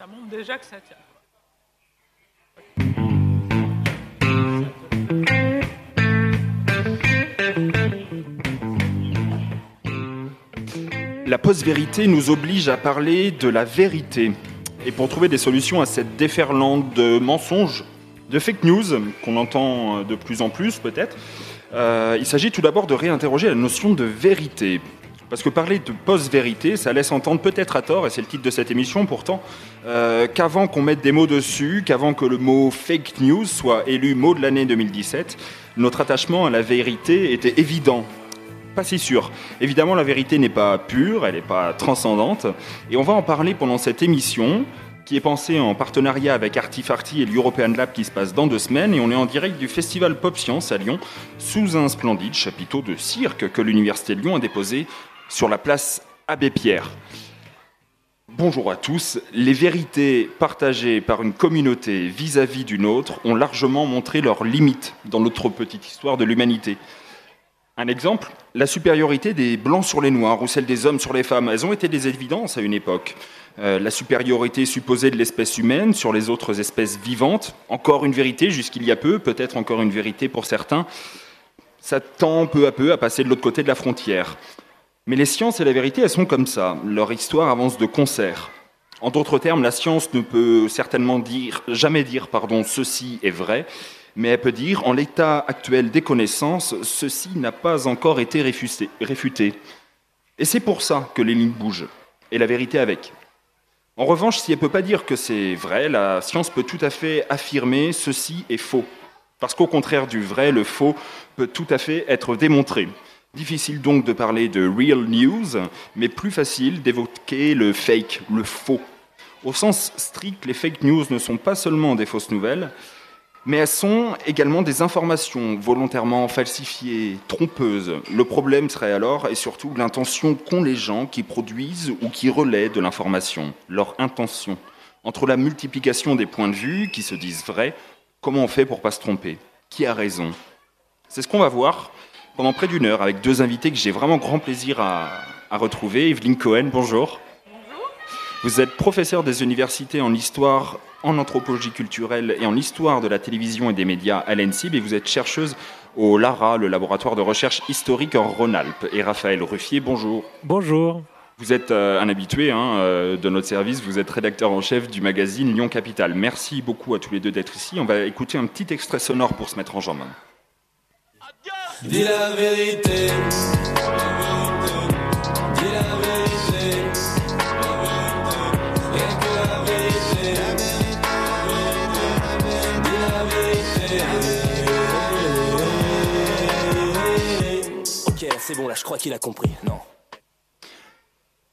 Ça montre déjà que ça tient. La post-vérité nous oblige à parler de la vérité. Et pour trouver des solutions à cette déferlante de mensonges, de fake news, qu'on entend de plus en plus peut-être, euh, il s'agit tout d'abord de réinterroger la notion de vérité. Parce que parler de post-vérité, ça laisse entendre peut-être à tort, et c'est le titre de cette émission pourtant, euh, qu'avant qu'on mette des mots dessus, qu'avant que le mot fake news soit élu mot de l'année 2017, notre attachement à la vérité était évident. Pas si sûr. Évidemment, la vérité n'est pas pure, elle n'est pas transcendante, et on va en parler pendant cette émission qui est pensée en partenariat avec Artifarty et l'European Lab qui se passe dans deux semaines. Et on est en direct du Festival Pop Science à Lyon, sous un splendide chapiteau de cirque que l'Université de Lyon a déposé sur la place Abbé Pierre. Bonjour à tous. Les vérités partagées par une communauté vis-à-vis d'une autre ont largement montré leurs limites dans notre petite histoire de l'humanité. Un exemple, la supériorité des blancs sur les noirs ou celle des hommes sur les femmes, elles ont été des évidences à une époque. Euh, la supériorité supposée de l'espèce humaine sur les autres espèces vivantes, encore une vérité jusqu'il y a peu, peut-être encore une vérité pour certains, ça tend peu à peu à passer de l'autre côté de la frontière. Mais les sciences et la vérité, elles sont comme ça, leur histoire avance de concert. En d'autres termes, la science ne peut certainement jamais dire pardon, ceci est vrai, mais elle peut dire, en l'état actuel des connaissances, ceci n'a pas encore été réfuté. Et c'est pour ça que les lignes bougent, et la vérité avec. En revanche, si elle ne peut pas dire que c'est vrai, la science peut tout à fait affirmer ceci est faux. Parce qu'au contraire du vrai, le faux peut tout à fait être démontré. Difficile donc de parler de real news, mais plus facile d'évoquer le fake, le faux. Au sens strict, les fake news ne sont pas seulement des fausses nouvelles, mais elles sont également des informations volontairement falsifiées, trompeuses. Le problème serait alors, et surtout, l'intention qu'ont les gens qui produisent ou qui relaient de l'information, leur intention. Entre la multiplication des points de vue qui se disent vrais, comment on fait pour pas se tromper? Qui a raison? C'est ce qu'on va voir pendant près d'une heure avec deux invités que j'ai vraiment grand plaisir à, à retrouver. Evelyne Cohen, bonjour. Vous êtes professeur des universités en histoire, en anthropologie culturelle et en histoire de la télévision et des médias à l'ENSIB et vous êtes chercheuse au LARA, le laboratoire de recherche historique en Rhône-Alpes. Et Raphaël Ruffier, bonjour. Bonjour. Vous êtes euh, un habitué hein, euh, de notre service, vous êtes rédacteur en chef du magazine Lyon Capital. Merci beaucoup à tous les deux d'être ici. On va écouter un petit extrait sonore pour se mettre en jambe. Dis la vérité. Dis la vérité. Rien que la vérité. Dis la vérité. Ok, c'est bon, là, je crois qu'il a compris. Non.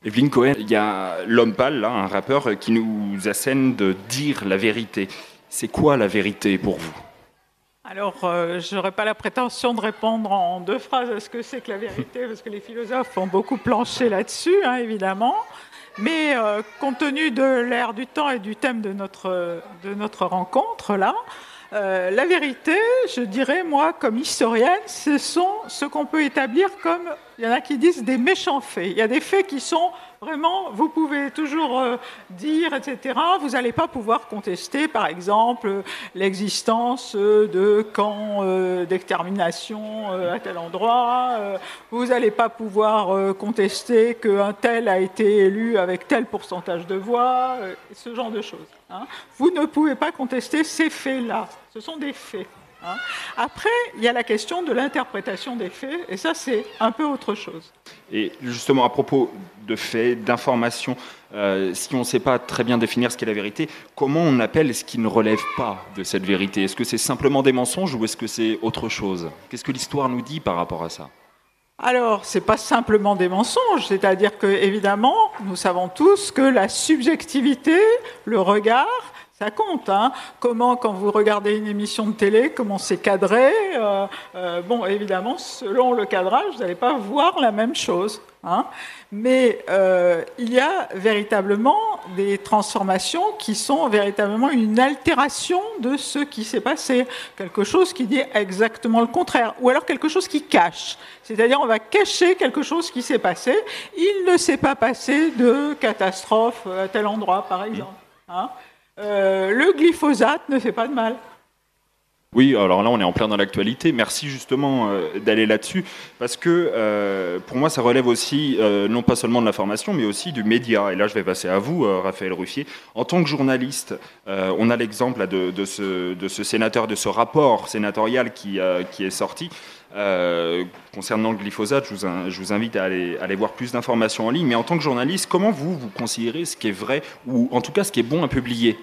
Evelyne Cohen, il y a l'homme pâle, là, un rappeur, qui nous assène de dire la vérité. C'est quoi la vérité pour vous? Alors, euh, je n'aurais pas la prétention de répondre en deux phrases à ce que c'est que la vérité, parce que les philosophes ont beaucoup planché là-dessus, hein, évidemment. Mais euh, compte tenu de l'ère du temps et du thème de notre, de notre rencontre, là, euh, la vérité, je dirais, moi, comme historienne, ce sont ce qu'on peut établir comme, il y en a qui disent des méchants faits. Il y a des faits qui sont vraiment, vous pouvez toujours euh, dire, etc. Vous n'allez pas pouvoir contester, par exemple, l'existence euh, de camps euh, d'extermination euh, à tel endroit. Euh, vous n'allez pas pouvoir euh, contester qu'un tel a été élu avec tel pourcentage de voix, euh, ce genre de choses. hein. Vous ne pouvez pas contester ces faits-là. Ce sont des faits. Hein. Après, il y a la question de l'interprétation des faits, et ça, c'est un peu autre chose. Et justement, à propos de faits, d'informations, euh, si on ne sait pas très bien définir ce qu'est la vérité, comment on appelle ce qui ne relève pas de cette vérité? Est-ce que c'est simplement des mensonges ou est-ce que c'est autre chose? Qu'est-ce que l'histoire nous dit par rapport à ça? Alors, ce n'est pas simplement des mensonges, c'est-à-dire que, évidemment, nous savons tous que la subjectivité, le regard, ça compte. Hein. Comment, quand vous regardez une émission de télé, comment c'est cadré euh, euh, Bon, évidemment, selon le cadrage, vous n'allez pas voir la même chose. Hein. Mais euh, il y a véritablement des transformations qui sont véritablement une altération de ce qui s'est passé. Quelque chose qui dit exactement le contraire. Ou alors quelque chose qui cache. C'est-à-dire on va cacher quelque chose qui s'est passé. Il ne s'est pas passé de catastrophe à tel endroit, par exemple. hein. Euh, le glyphosate ne fait pas de mal. Oui, alors là, on est en plein dans l'actualité. Merci justement euh, d'aller là-dessus, parce que euh, pour moi, ça relève aussi, non pas seulement de l'information, mais aussi du média. Et là, je vais passer à vous, Raphaël Ruffier. En tant que journaliste, on a l'exemple de, ce, sénateur, de ce rapport sénatorial qui est sorti. Euh, concernant le glyphosate, je vous, in- je vous invite à aller, aller voir plus d'informations en ligne. Mais en tant que journaliste, comment vous, vous considérez ce qui est vrai, ou en tout cas ce qui est bon à publier?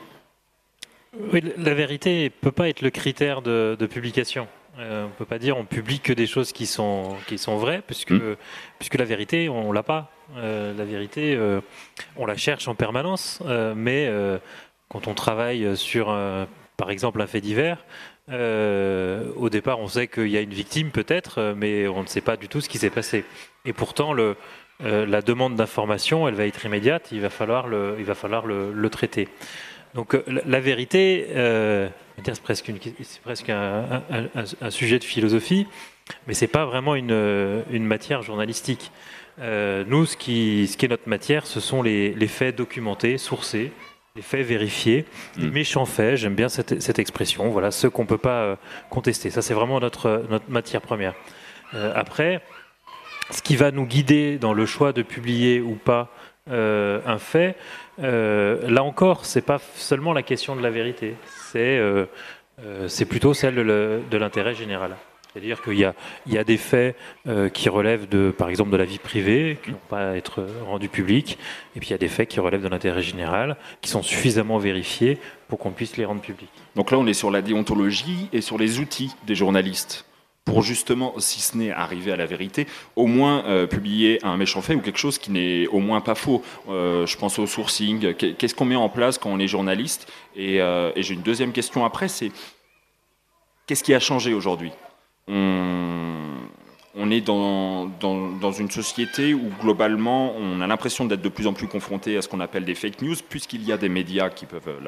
Oui, la vérité ne peut pas être le critère de, de publication. Euh, on ne peut pas dire on publie que des choses qui sont, qui sont vraies, puisque, Mm. puisque la vérité, on ne l'a pas. Euh, la vérité, on la cherche en permanence, mais quand on travaille sur, par exemple, un fait divers, euh, au départ, on sait qu'il y a une victime peut-être, euh, mais on ne sait pas du tout ce qui s'est passé. Et pourtant, euh, la demande d'information, elle va être immédiate, il va falloir le, il va falloir le, traiter. Donc la, vérité, c'est presque, un, sujet de philosophie, mais c'est pas vraiment une, matière journalistique. Nous, ce qui, ce qui est notre matière, ce sont les faits documentés, sourcés, les faits vérifiés, les Mm. méchants faits. J'aime bien cette, cette expression. Voilà, ceux qu'on peut pas euh, contester. Ça, c'est vraiment notre, notre matière première. Euh, après, ce qui va nous guider dans le choix de publier ou pas euh, un fait, euh, là encore, c'est pas seulement la question de la vérité, c'est euh, euh, plutôt celle de le- de l'intérêt général. C'est-à-dire qu'il y a, des faits euh, qui relèvent de, par exemple, de la vie privée, qui n'ont pas à être rendus publics, et puis il y a des faits qui relèvent de l'intérêt général, qui sont suffisamment vérifiés pour qu'on puisse les rendre publics. Donc là, on est sur la déontologie et sur les outils des journalistes pour justement, si ce n'est arriver à la vérité, au moins euh, publier un méchant fait ou quelque chose qui n'est au moins pas faux. Euh, je pense au sourcing. Qu'est- Qu'est-ce qu'on met en place quand on est journaliste? Et j'ai une deuxième question après, c'est qu'est-ce qui a changé aujourd'hui? On, est dans, dans, une société où globalement on a l'impression d'être de plus en plus confronté à ce qu'on appelle des fake news, puisqu'il y a des médias qui peuvent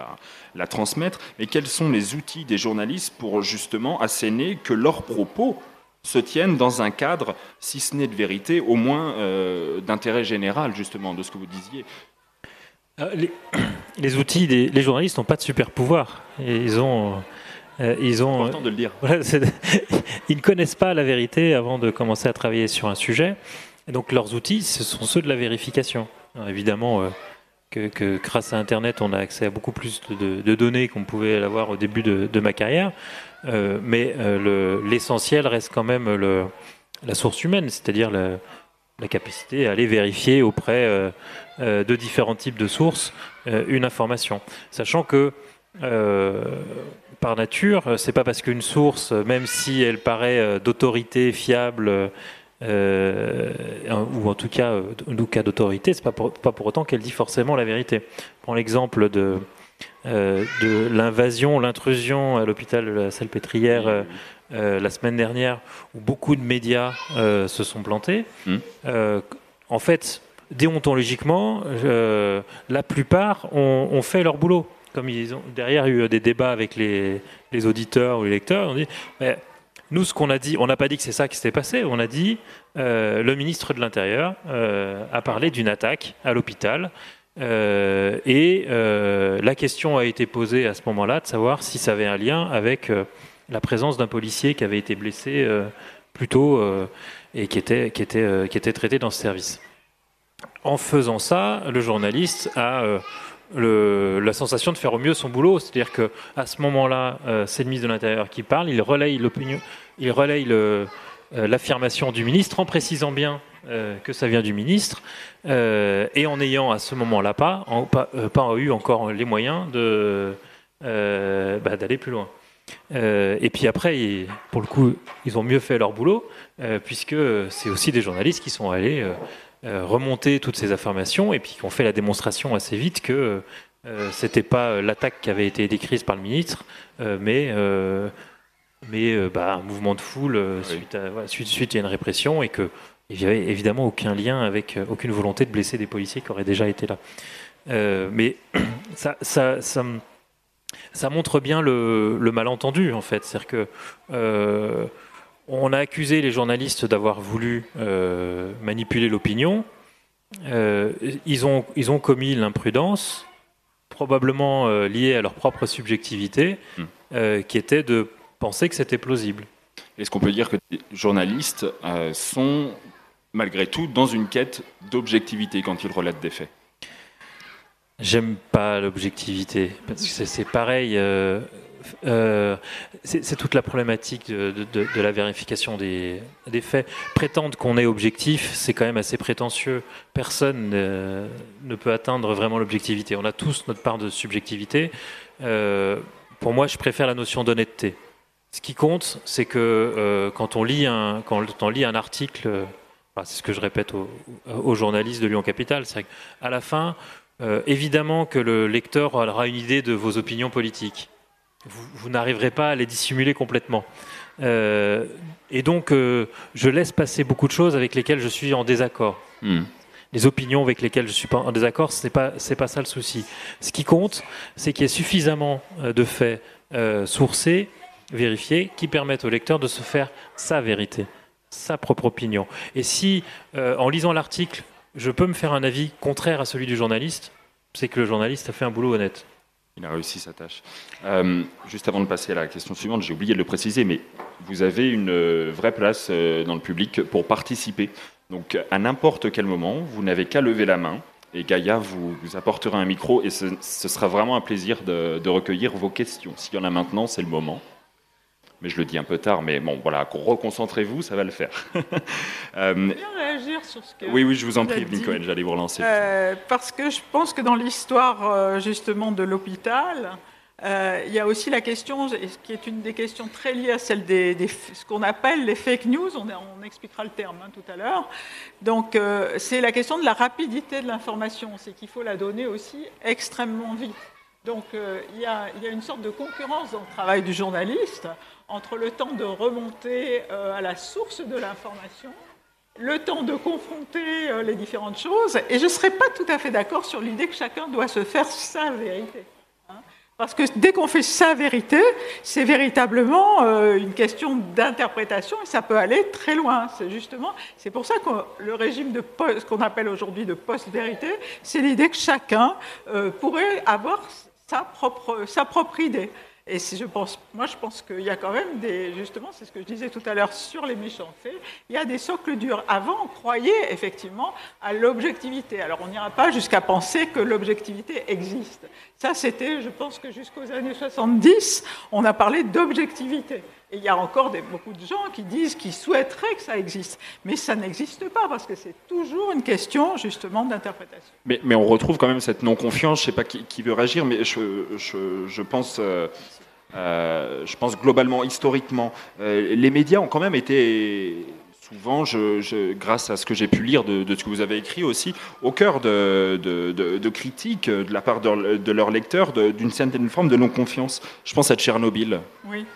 la, transmettre. Mais quels sont les outils des journalistes pour justement asséner que leurs propos se tiennent dans un cadre, si ce n'est de vérité, au moins euh, d'intérêt général, justement, de ce que vous disiez? Euh, Les, outils, des, journalistes n'ont pas de super pouvoir. Ils ont, euh, ils ont, Important de le dire. Voilà, c'est- ils ne connaissent pas la vérité avant de commencer à travailler sur un sujet. Et donc leurs outils, ce sont ceux de la vérification. Alors, évidemment, euh, que, que grâce à Internet, on a accès à beaucoup plus de, données qu'on pouvait l'avoir au début de, de ma carrière. Euh, mais euh, le- l'essentiel reste quand même le, la source humaine, c'est-à-dire la, la capacité à aller vérifier auprès euh, euh, de différents types de sources euh, une information. Sachant que euh, par nature, euh, c'est pas parce qu'une source, euh, même si elle paraît euh, d'autorité fiable, euh, ou en tout cas, euh, d'autorité, c'est pas pour, pas pour autant qu'elle dit forcément la vérité. Prends l'exemple de, euh, de l'invasion, l'intrusion à l'hôpital de la Salpêtrière euh, euh, la semaine dernière, où beaucoup de médias euh, se sont plantés. Mm. Euh, en fait, déontologiquement, euh, la plupart ont, ont fait leur boulot. Comme ils ont derrière eu des débats avec les, les auditeurs ou les lecteurs, on dit mais nous, ce qu'on a dit, on n'a pas dit que c'est ça qui s'était passé. On a dit euh, le ministre de l'Intérieur euh, a parlé d'une attaque à l'hôpital. Euh, et la question a été posée à ce moment-là de savoir si ça avait un lien avec la présence d'un policier qui avait été blessé plus tôt et qui était, qui, était, qui était traité dans ce service. En faisant ça, le journaliste a la sensation de faire au mieux son boulot, c'est-à-dire que à ce moment-là, euh, c'est le ministre de l'Intérieur qui parle, il relaye l'opinion, il relaye euh, l'affirmation du ministre en précisant bien euh, que ça vient du ministre et en ayant à ce moment-là pas, pas, eu encore les moyens de bah, d'aller plus loin. Et puis après, pour le coup, ils ont mieux fait leur boulot, puisque c'est aussi des journalistes qui sont allés euh, remonter toutes ces informations et puis qui ont fait la démonstration assez vite que euh, c'était pas euh, l'attaque qui avait été décrite par le ministre, euh, mais euh, mais bah, un mouvement de foule Oui. suite, à, voilà, suite, suite à une répression et que il n'y avait évidemment aucun lien avec aucune volonté de blesser des policiers qui auraient déjà été là. Mais ça, ça, ça, montre bien le, le malentendu en fait, c'est-à-dire que on a accusé les journalistes d'avoir voulu euh, manipuler l'opinion. Euh, ils, ont, ils ont commis l'imprudence probablement euh, liées à leur propre subjectivité, Hmm. qui était de penser que c'était plausible. Est-ce qu'on peut dire que les journalistes sont malgré tout dans une quête d'objectivité quand ils relatent des faits? J'aime pas l'objectivité, parce que c'est pareil. Euh, c'est toute la problématique de, la vérification des, faits. Prétendre qu'on est objectif, c'est quand même assez prétentieux. Personne ne peut atteindre vraiment l'objectivité. On a tous notre part de subjectivité. Euh, pour moi, je préfère la notion d'honnêteté. Ce qui compte, c'est que euh, quand, on lit un, article, enfin, c'est ce que je répète aux, journalistes de Lyon Capital, c'est qu'à la fin, évidemment que le lecteur aura une idée de vos opinions politiques. Vous, vous n'arriverez pas à les dissimuler complètement. Euh, et donc, euh, je laisse passer beaucoup de choses avec lesquelles je suis en désaccord. Hmm. Les opinions avec lesquelles je suis pas en désaccord, ce n'est pas, c'est pas ça le souci. Ce qui compte, c'est qu'il y ait suffisamment euh, de faits euh, sourcés, vérifiés, qui permettent au lecteur de se faire sa vérité, sa propre opinion. Et si, en lisant l'article, je peux me faire un avis contraire à celui du journaliste, c'est que le journaliste a fait un boulot honnête. Il a réussi sa tâche. Euh, juste avant de passer à la question suivante, j'ai oublié de le préciser, mais vous avez une euh, vraie place euh, dans le public pour participer. Donc, à n'importe quel moment, vous n'avez qu'à lever la main et Gaïa vous, apportera un micro et ce, sera vraiment un plaisir de recueillir vos questions. S'il y en a maintenant, c'est le moment. Mais je le dis un peu tard, mais bon, voilà, reconcentrez-vous, ça va le faire. Euh, bien réagir sur ce que. oui, oui, je vous en prie. Cohen, j'allais vous relancer. Euh, parce que je pense que dans l'histoire euh, justement de l'hôpital, euh, il y a aussi la question, qui est une des questions très liées à celle des, des- ce qu'on appelle les fake news. On, on expliquera le terme hein, tout à l'heure. Donc, euh, c'est la question de la rapidité de l'information. C'est qu'il faut la donner aussi extrêmement vite. Donc, euh, il y, a, il y a une sorte de concurrence dans le travail du journaliste entre le temps de remonter euh, à la source de l'information le temps de confronter euh, les différentes choses. Et je ne serais pas tout à fait d'accord sur l'idée que chacun doit se faire sa vérité. hein. Parce que dès qu'on fait sa vérité, c'est véritablement euh, une question d'interprétation et ça peut aller très loin. C'est justement, c'est pour ça que le régime de post- qu'on appelle aujourd'hui de post-vérité, c'est l'idée que chacun pourrait avoir sa propre, sa propre idée. Et si je pense, moi je pense qu'il y a quand même des, justement, c'est ce que je disais tout à l'heure sur les méchants faits, il y a des socles durs. Avant, on croyait effectivement à l'objectivité. Alors on n'ira pas jusqu'à penser que l'objectivité existe. Ça, c'était, je pense que jusqu'aux années 70, on a parlé d'objectivité. Et il y a encore des- beaucoup de gens qui disent, qui souhaiteraient que ça existe. Mais ça n'existe pas parce que c'est toujours une question justement d'interprétation. Mais, mais on retrouve quand même cette non-confiance. Je ne sais pas qui, qui veut réagir, mais je, je- je pense, euh, euh, je pense globalement, historiquement, euh, les médias ont quand même été souvent, je- je- grâce à ce que j'ai pu lire de, de ce que vous avez écrit aussi, au cœur de, de, critiques de la part de, leurs lecteurs d'une certaine forme de non-confiance. Je pense à Tchernobyl. Oui.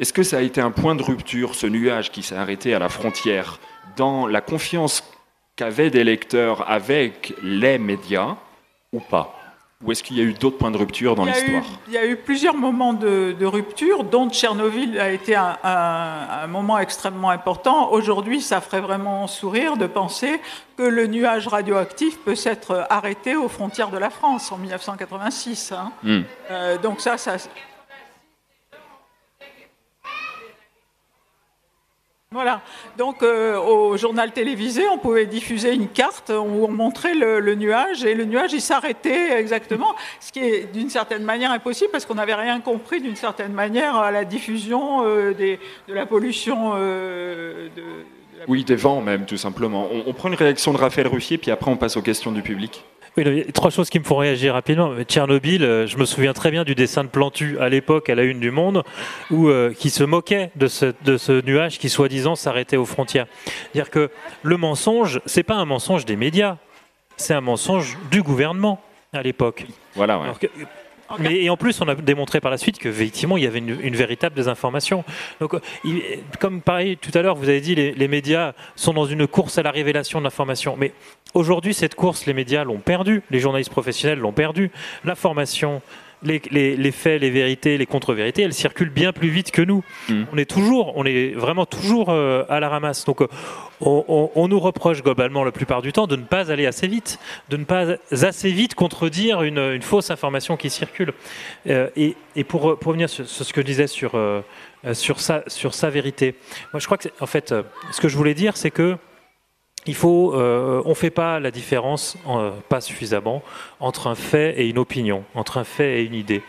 Est-ce que ça a été un point de rupture, ce nuage qui s'est arrêté à la frontière, dans la confiance qu'avaient des lecteurs avec les médias, ou pas Ou est-ce qu'il y a eu d'autres points de rupture dans l'histoire il y a eu plusieurs moments de, de rupture, dont Tchernobyl a été un, un- un moment extrêmement important. Aujourd'hui, ça ferait vraiment sourire de penser que le nuage radioactif peut s'être arrêté aux frontières de la France en 1986. hein. Hmm. Euh, donc ça, ça... Voilà. Donc euh, au journal télévisé, on pouvait diffuser une carte où on montrait le, nuage et le nuage il s'arrêtait exactement, ce qui est d'une certaine manière impossible parce qu'on n'avait rien compris d'une certaine manière à la diffusion euh, de la pollution. euh, Oui, des vents même, tout simplement. On, on prend une réaction de Raphaël Ruffier, puis après on passe aux questions du public. Oui, il y a trois choses qui me font réagir rapidement. Tchernobyl, euh, je me souviens très bien du dessin de Plantu à l'époque à la une du Monde, où euh, qui se moquait de ce, de ce nuage qui soi-disant s'arrêtait aux frontières. C'est-à-dire que le mensonge, c'est pas un mensonge des médias, c'est un mensonge du gouvernement à l'époque. Voilà, ouais. Alors que- mais et en plus, on a démontré par la suite qu'effectivement, il y avait une, véritable désinformation. Donc, comme pareil, tout à l'heure, vous avez dit, les, les médias sont dans une course à la révélation de l'information. Mais aujourd'hui, cette course, les médias l'ont perdue, les journalistes professionnels l'ont perdue. L'information les, les- les faits, les vérités, les contre-vérités, elles circulent bien plus vite que nous. Mm. On est toujours, on est vraiment toujours euh, à la ramasse. Donc, euh, on, on- on nous reproche globalement la plupart du temps de ne pas aller assez vite, de ne pas assez vite contredire une, une fausse information qui circule. Euh, et, et pour, pour revenir sur, sur ce que je disais sur, euh, sur, sa, sur sa vérité, moi je crois que, en fait, ce que je voulais dire, c'est que il faut, euh, on fait pas la différence, euh, pas suffisamment, entre un fait et une opinion, entre un fait et une idée.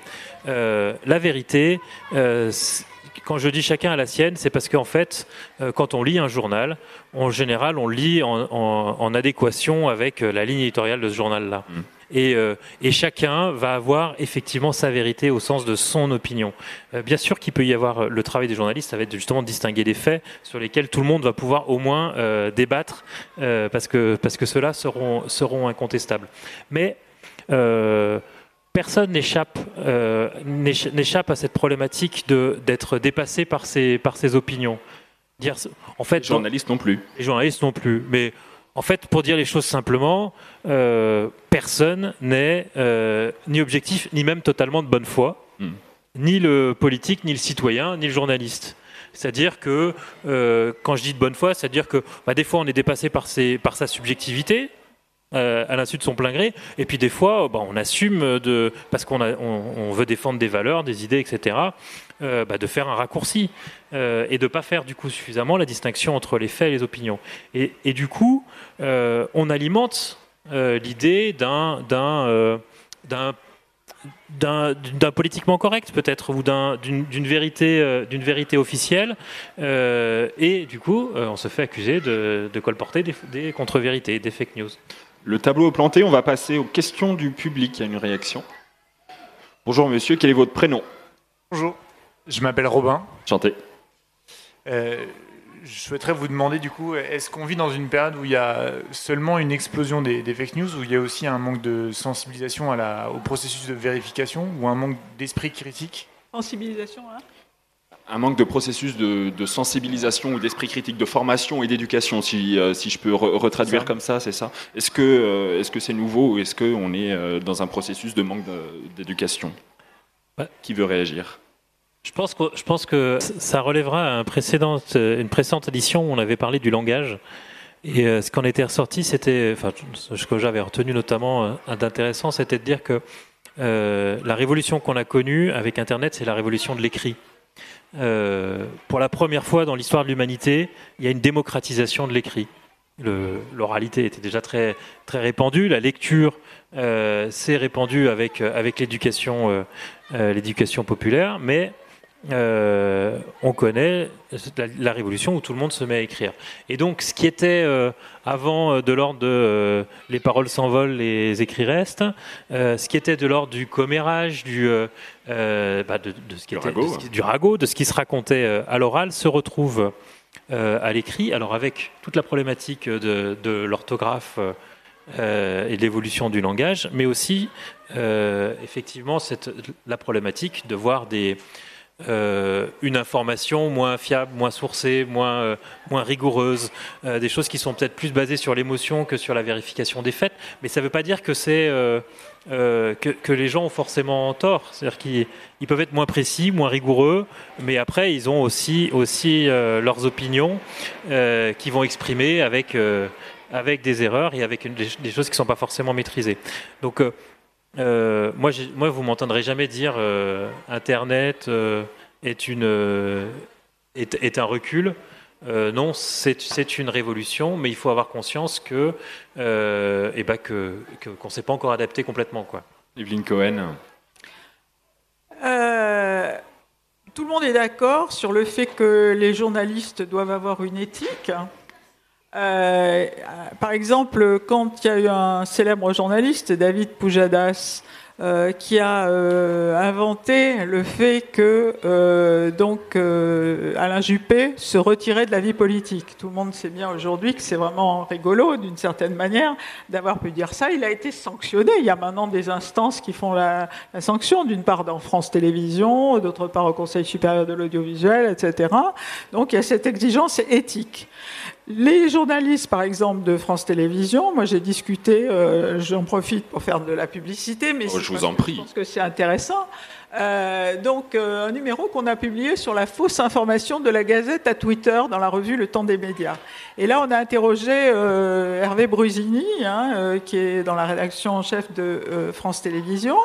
Euh, la vérité, quand je dis chacun a la sienne, c'est parce qu'en fait, quand on lit un journal, en général, on lit en, adéquation avec la ligne éditoriale de ce journal-là. Mm. Et, euh, et chacun va avoir effectivement sa vérité au sens de son opinion. Euh, bien sûr qu'il peut y avoir euh, le travail des journalistes, ça va être justement de distinguer des faits sur lesquels tout le monde va pouvoir au moins débattre parce que parce que ceux-là seront seront incontestables. Mais personne n'échappe euh, à cette problématique de d'être dépassé par ses par ses opinions. Dire en fait Les journalistes non plus. les journalistes non plus. Mais en fait, pour dire les choses simplement, euh, personne n'est euh, ni objectif, ni même totalement de bonne foi, Hmm. ni le politique, ni le citoyen, ni le journaliste. C'est-à-dire que, euh, quand je dis de bonne foi, c'est-à-dire que bah, des fois on est dépassé par, ses, par sa subjectivité, euh, à l'insu de son plein gré, et puis des fois bah, on assume, parce qu'on veut défendre des valeurs, des idées, etc., euh, bah, de faire un raccourci euh, et de pas faire du coup suffisamment la distinction entre les faits et les opinions. Et, du coup, on alimente l'idée d'un politiquement correct peut-être ou d'un- d'une vérité officielle et du coup on se fait accuser de, colporter des contre-vérités des fake news Le tableau est planté, on va passer aux questions du public. Il y a une réaction. Bonjour monsieur, quel est votre prénom? Bonjour, je m'appelle Robin. Chantez. Euh, je souhaiterais vous demander du coup, est-ce qu'on vit dans une période où il y a seulement une explosion des, des fake news, où il y a aussi un manque de sensibilisation à la, au processus de vérification, ou un manque d'esprit critique? Sensibilisation, hein Un manque de processus de, de sensibilisation ou d'esprit critique, de formation et d'éducation, si, euh, si je peux re- retraduire Ça. comme ça, c'est ça Est-ce que euh, est-ce que c'est nouveau ou est-ce qu'on est euh, dans un processus de manque d'éducation Ouais. Qui veut réagir je pense que je pense que ça relèvera à un précédent, une précédente édition où on avait parlé du langage et euh, ce qu'on était ressorti c'était enfin ce que j'avais retenu notamment euh, d'intéressant c'était de dire que euh, la révolution qu'on a connue avec internet c'est la révolution de l'écrit Euh, pour la première fois dans l'histoire de l'humanité, il y a une démocratisation de l'écrit. L'oralité était déjà très, très répandue, la lecture euh, s'est répandue avec, euh, avec l'éducation euh, populaire, mais euh, on connaît la, la révolution où tout le monde se met à écrire. Et donc, ce qui était euh, avant euh, de l'ordre de euh, les paroles s'envolent, les écrits restent, ce qui était de l'ordre du commérage, du, bah, de, de ce qui était, ragot, de ce qui- du ragot, de ce qui se racontait à l'oral, se retrouve à l'écrit. Alors, avec toute la problématique de, de l'orthographe. euh, et de l'évolution du langage, mais aussi euh, effectivement cette, la problématique de voir des, euh, une information moins fiable, moins sourcée, moins, euh, moins rigoureuse, euh, des choses qui sont peut-être plus basées sur l'émotion que sur la vérification des faits. Mais ça ne veut pas dire que que, les gens ont forcément tort. C'est-à-dire qu'ils ils peuvent être moins précis, moins rigoureux, mais après ils ont aussi aussi leurs opinions euh, qui vont exprimer avec avec des erreurs et avec des, des choses qui ne sont pas forcément maîtrisées. Donc euh, moi, moi, vous m'entendrez jamais dire euh, Internet euh, est, une, euh, est, est un recul. Euh, non, c'est c'est une révolution, mais il faut avoir conscience que euh, eh ben que que- qu'on ne s'est pas encore adapté complètement, quoi. Evelyn Cohen. Euh, tout le monde est d'accord sur le fait que les journalistes doivent avoir une éthique. Euh, par exemple, quand il y a eu un célèbre journaliste, David Pujadas, euh, qui a euh, inventé le fait que euh, donc euh, Alain Juppé se retirait de la vie politique. Tout le monde sait bien aujourd'hui que c'est vraiment rigolo, d'une certaine manière, d'avoir pu dire ça. Il a été sanctionné. Il y a maintenant des instances qui font la sanction, d'une part dans France Télévisions, d'autre part au Conseil supérieur de l'audiovisuel, etc. Donc il y a cette exigence éthique. Les journalistes, par exemple, de France Télévisions, moi j'ai discuté, euh, j'en profite pour faire de la publicité, mais Oh, je vous en prie. Je pense que c'est intéressant. Euh, donc, euh, un numéro qu'on a publié sur la fausse information de la Gazette à Twitter dans la revue Le Temps des médias. Et là, on a interrogé euh, Hervé Brusini, hein, euh, qui est dans la rédaction en chef de euh, France Télévisions.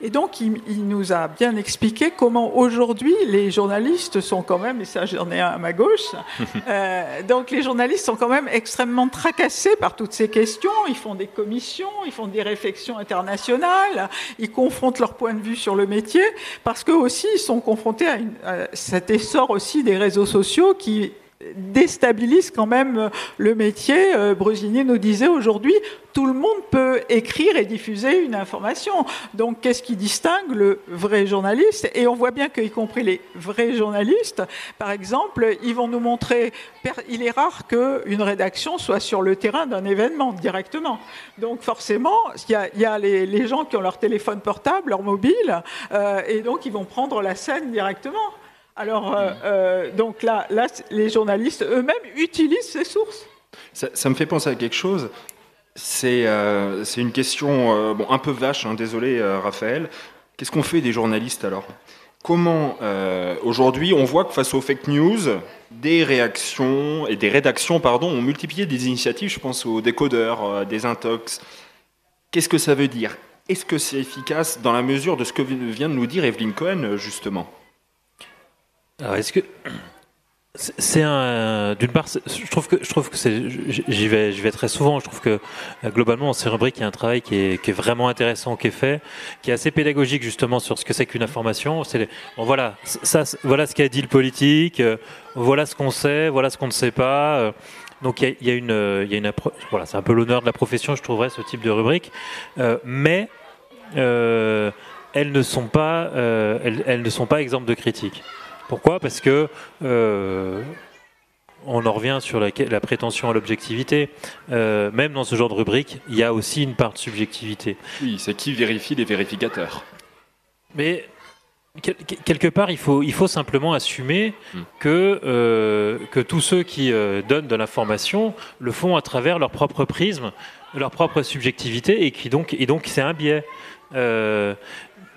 Et donc, il, il nous a bien expliqué comment aujourd'hui les journalistes sont quand même, et ça j'en ai un à ma gauche, euh, donc les journalistes sont quand même extrêmement tracassés par toutes ces questions. Ils font des commissions, ils font des réflexions internationales, ils confrontent leur point de vue sur le métier, parce qu'eux aussi ils sont confrontés à cet essor aussi des réseaux sociaux qui déstabilisent quand même euh, le métier. Euh, Brusini nous disait aujourd'hui, tout le monde peut écrire et diffuser une information. Donc, qu'est-ce qui distingue le vrai journaliste? Et on voit bien qu'y compris les vrais journalistes, par exemple, ils vont nous montrer, il est rare qu'une rédaction soit sur le terrain d'un événement directement. Donc, forcément, il y a, les gens qui ont leur téléphone portable, leur mobile, euh, et donc ils vont prendre la scène directement. Alors, euh, euh, donc là, là, les journalistes eux-mêmes utilisent ces sources. Ça, ça me fait penser à quelque chose. C'est euh, une question euh, bon, un peu vache, hein, désolé Raphaël. Qu'est-ce qu'on fait des journalistes alors? Comment aujourd'hui on voit que face aux fake news, des réactions et des rédactions pardon, ont multiplié des initiatives, je pense aux décodeurs, des intox. Qu'est-ce que ça veut dire? Est-ce que c'est efficace dans la mesure de ce que vient de nous dire Evelyn Cohen justement? Alors, est-ce que c'est un d'une part, je trouve que je trouve que j'y vais très souvent. Je trouve que euh, globalement, dans ces rubriques, il y a un travail qui est, vraiment intéressant, qui est fait, qui est assez pédagogique justement sur ce que c'est qu'une information. C'est bon, voilà, ça, voilà ce qu'a dit le politique, euh, voilà ce qu'on sait, voilà ce qu'on ne sait pas. euh, Donc il y a, une, il voilà, c'est un peu l'honneur de la profession, je trouverais, ce type de rubrique. Mais elles ne sont pas, euh, elles, ne sont pas de critique. Pourquoi Parce que euh, on en revient sur la, la prétention à l'objectivité. Euh, même dans ce genre de rubrique, il y a aussi une part de subjectivité. Oui, c'est qui vérifie les vérificateurs Mais quel- quelque part, il faut, il faut simplement assumer Mm. que, euh, que tous ceux qui euh, donnent de l'information le font à travers leur propre prisme, leur propre subjectivité, et qui donc, et donc c'est un biais. Euh,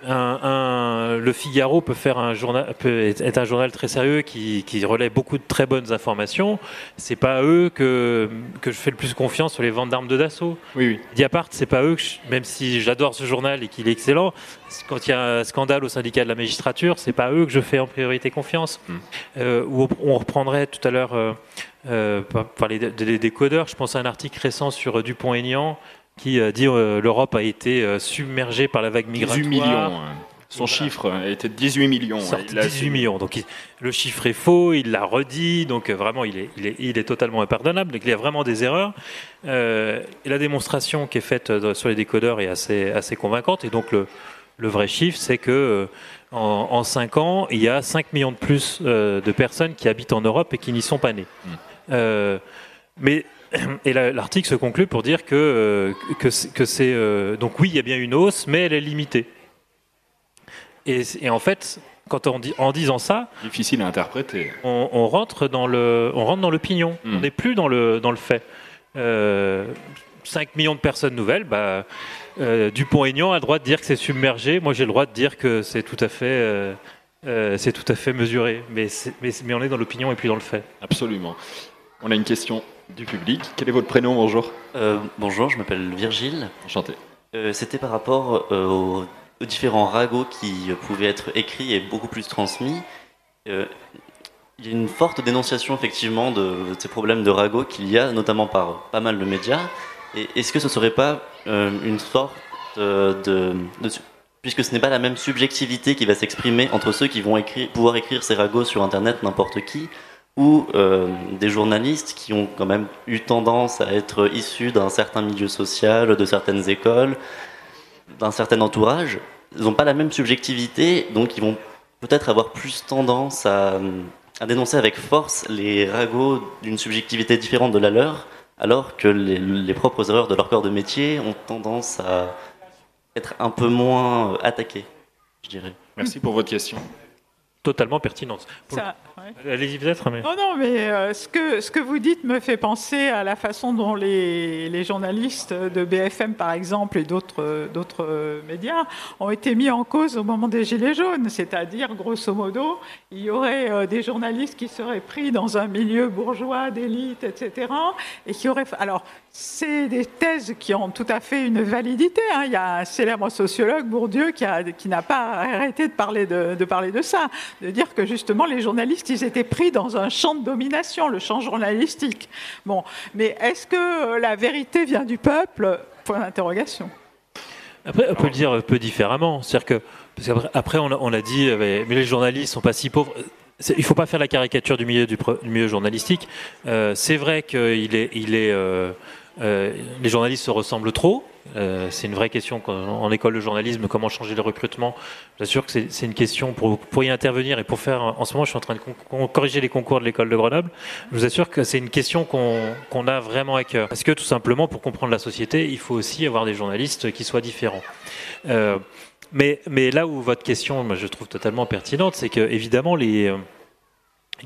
un, un- le Figaro peut faire un journal, peut être un journal très sérieux qui, qui relaie beaucoup de très bonnes informations. C'est pas à eux que, que je fais le plus confiance sur les ventes d'armes de Dassault. Oui, oui. Mediapart, c'est pas eux, que je- même si j'adore ce journal et qu'il est excellent, quand il y a un scandale au syndicat de la magistrature, c'est pas eux que je fais en priorité confiance. Mm. Euh, où on reprendrait tout à l'heure euh, euh, par- parler des, décodeurs. Je pense à un article récent sur Dupont-Aignan qui euh, dit euh, l'Europe a été euh, submergée par la vague migratoire. 18 millions. hein. Son Voilà. chiffre était de 18 millions. Sorti Il a- 18 millions. Donc il- le chiffre est faux, il l'a redit, donc vraiment il est, il est, il est totalement impardonnable. Donc il y a vraiment des erreurs. Euh, et la démonstration qui est faite sur les décodeurs est assez, assez convaincante. Et donc le, le vrai chiffre, c'est que en, en 5 ans, il y a 5 millions de plus de personnes qui habitent en Europe et qui n'y sont pas nées. Mm. Euh, mais et la- l'article se conclut pour dire que, euh, que c'est que c'est, euh, donc oui, il y a bien une hausse, mais elle est limitée. Et, et en fait, quand on dit, en disant ça, Difficile à interpréter. on, on rentre dans le, on rentre dans l'opinion. Mm. On n'est plus dans le, dans le fait. Euh, 5 millions de personnes nouvelles, bah, euh, Dupont-Aignan a le droit de dire que c'est submergé. Moi, j'ai le droit de dire que c'est tout à fait, euh, c'est tout à fait mesuré. Mais, mais, mais on est dans l'opinion et plus dans le fait. Absolument. On a une question du public. Quel est votre prénom Bonjour. Euh, bonjour, je m'appelle Virgile. Enchanté. Euh, C'était par rapport euh, aux, aux différents ragots qui pouvaient être écrits et beaucoup plus transmis. Il y a une forte dénonciation effectivement de, ces problèmes de ragots qu'il y a, notamment par pas mal de médias. Et est-ce que ce serait pas une sorte de, de puisque ce n'est pas la même subjectivité qui va s'exprimer entre ceux qui vont écrire, pouvoir écrire ces ragots sur Internet, n'importe qui, ou euh, des journalistes qui ont quand même eu tendance à être issus d'un certain milieu social, de certaines écoles, d'un certain entourage, ils n'ont pas la même subjectivité, donc ils vont peut-être avoir plus tendance à, à dénoncer avec force les ragots d'une subjectivité différente de la leur, alors que les, les propres erreurs de leur corps de métier ont tendance à être un peu moins attaquées, je dirais. Merci pour votre question. totalement. Pour Ça- Allez-y peut-être, mais... Non, non, mais euh, ce, que, ce que vous dites me fait penser à la façon dont les, les journalistes de BFM, par exemple, et d'autres d'autres, médias ont été mis en cause au moment des Gilets jaunes. C'est-à-dire, grosso modo, il y aurait euh, des journalistes qui seraient pris dans un milieu bourgeois, d'élite, etc. Et qui auraient. Alors, c'est des thèses qui ont tout à fait une validité. hein. Il y a un célèbre sociologue, Bourdieu, qui a- qui n'a pas arrêté de parler de, de parler de ça, de dire que justement les journalistes, ils étaient pris dans un champ de domination, le champ journalistique. Bon, mais est-ce que euh, la vérité vient du peuple? Point d'interrogation. Après, on peut le dire un peu différemment. C'est-à-dire que, parce après, on, a, on a dit, euh, mais les journalistes sont pas si pauvres. C'est- Il faut pas faire la caricature du milieu, du, du milieu journalistique. Euh, c'est vrai qu'il euh, euh, les journalistes se ressemblent trop. Euh, c'est une vraie question en école de journalisme, comment changer le recrutement. J'assure que c'est une question pour, pour y intervenir et pour faire. En ce moment, je suis en train de corriger les concours de l'école de Grenoble. Je vous assure que c'est une question qu'on qu'on a vraiment à cœur. Parce que tout simplement, pour comprendre la société, il faut aussi avoir des journalistes qui soient différents. Euh, mais, mais là où votre question, je trouve totalement pertinente, c'est que évidemment les,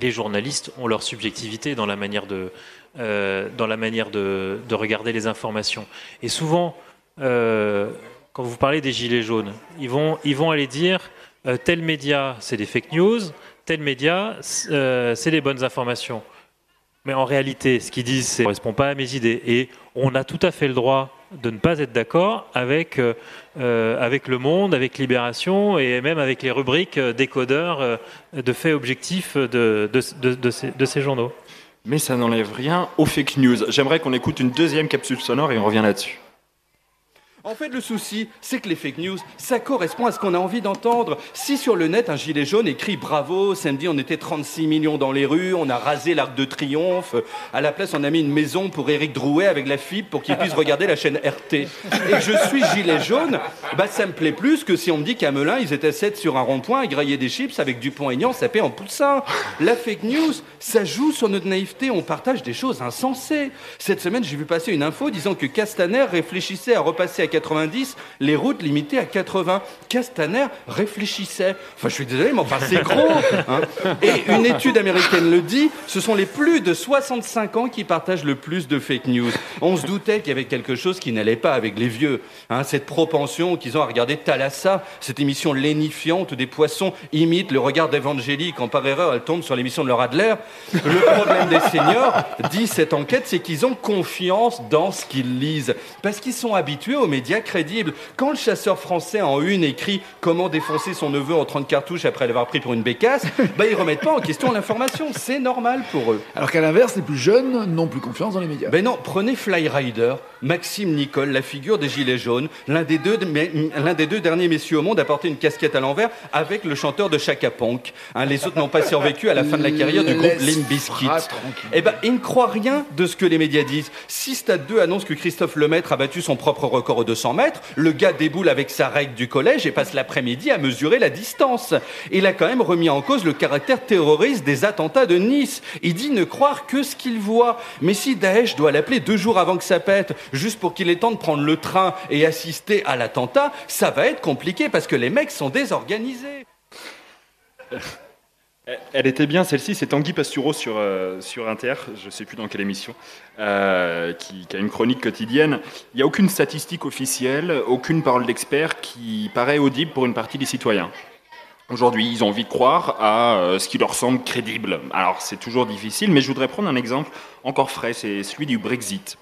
les journalistes ont leur subjectivité dans la manière de, euh, dans la manière de, de regarder les informations. Et souvent, euh, quand vous parlez des gilets jaunes, ils vont, ils vont aller dire euh, tel média, c'est des fake news, tel média, euh, c'est des bonnes informations. Mais en réalité, ce qu'ils disent, ça ne correspond pas à mes idées. Et on a tout à fait le droit de ne pas être d'accord avec, avec Le Monde, avec Libération et même avec les rubriques décodeurs de faits objectifs de, de ces journaux. Mais ça n'enlève rien aux fake news. J'aimerais qu'on écoute une deuxième capsule sonore et on revient là-dessus. En fait, le souci, c'est que les fake news, ça correspond à ce qu'on a envie d'entendre. Si sur le net, un gilet jaune écrit Bravo, samedi on était 36 millions dans les rues, on a rasé l'Arc de Triomphe, à la place on a mis une maison pour Éric Drouet avec la fibre pour qu'il puisse regarder la chaîne RT. Et je suis gilet jaune, bah ça me plaît plus que si on me dit qu'à Melun, ils étaient 7 sur un rond-point à grailler des chips avec Dupont-Aignan sapé en poussin. La fake news, ça joue sur notre naïveté, on partage des choses insensées. Cette semaine, j'ai vu passer une info disant que Castaner réfléchissait à repasser à 90 les routes limitées à 80. Castaner réfléchissait. Enfin, je suis désolé, mais enfin, c'est gros. hein. Et une étude américaine le dit, ce sont les plus de 65 ans qui partagent le plus de fake news. On se doutait qu'il y avait quelque chose qui n'allait pas avec les vieux. hein, cette propension qu'ils ont à regarder Thalassa, cette émission lénifiante où des poissons imitent le regard d'Evangélie quand par erreur elle tombe sur l'émission de Laura Adler. Le problème des seniors, dit cette enquête, c'est qu'ils ont confiance dans ce qu'ils lisent. Parce qu'ils sont habitués aux médias crédibles. Quand le chasseur français en une écrit comment défoncer son neveu en 30 cartouches après l'avoir pris pour une bécasse, bah ils remettent pas en question l'information. C'est normal pour eux. Alors qu'à l'inverse, les plus jeunes n'ont plus confiance dans les médias. Ben non, prenez Fly Rider, Maxime Nicole, la figure des Gilets jaunes, l'un des deux, l'un des deux derniers messieurs au monde à porter une casquette à l'envers avec le chanteur de Chaka Ponk. Hein, les autres n'ont pas survécu à la fin de la carrière du groupe Limp Bizkit. Eh ben, il ne croit rien de ce que les médias disent. Si Stade 2 annonce que Christophe Lemaître a battu son propre record aux 200 mètres, le gars déboule avec sa règle du collège et passe l'après-midi à mesurer la distance. Il a quand même remis en cause le caractère terroriste des attentats de Nice. Il dit ne croire que ce qu'il voit. Mais si Daesh doit l'appeler deux jours avant que ça pète, juste pour qu'il ait temps de prendre le train et assister à l'attentat, ça va être compliqué parce que les mecs sont désorganisés. Elle était bien celle-ci, c'est Tanguy Pastureau sur, euh, sur Inter, je ne sais plus dans quelle émission, euh, qui, a une chronique quotidienne. Il n'y a aucune statistique officielle, aucune parole d'expert qui paraît audible pour une partie des citoyens. Aujourd'hui, ils ont envie de croire à euh, ce qui leur semble crédible. Alors c'est toujours difficile, mais je voudrais prendre un exemple encore frais, c'est celui du Brexit.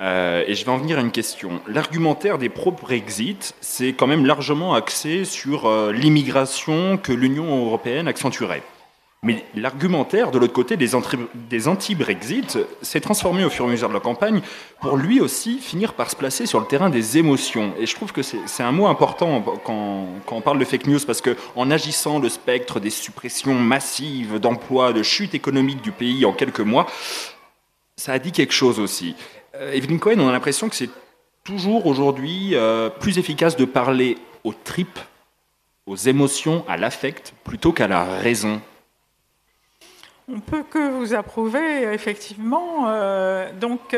Euh, et je vais en venir à une question. L'argumentaire des pro-Brexit, c'est quand même largement axé sur euh, l'immigration que l'Union européenne accentuerait. Mais l'argumentaire, de l'autre côté, des, anti-Brexit, s'est transformé au fur et à mesure de la campagne pour lui aussi finir par se placer sur le terrain des émotions. Et je trouve que c'est un mot important quand, quand on parle de fake news, parce qu'en agissant le spectre des suppressions massives d'emplois, de chute économique du pays en quelques mois, ça a dit quelque chose aussi. Euh, Evelyn Cohen, on a l'impression que c'est toujours aujourd'hui euh, plus efficace de parler aux tripes, aux émotions, à l'affect, plutôt qu'à la raison. On peut que vous approuver, effectivement. Euh, donc,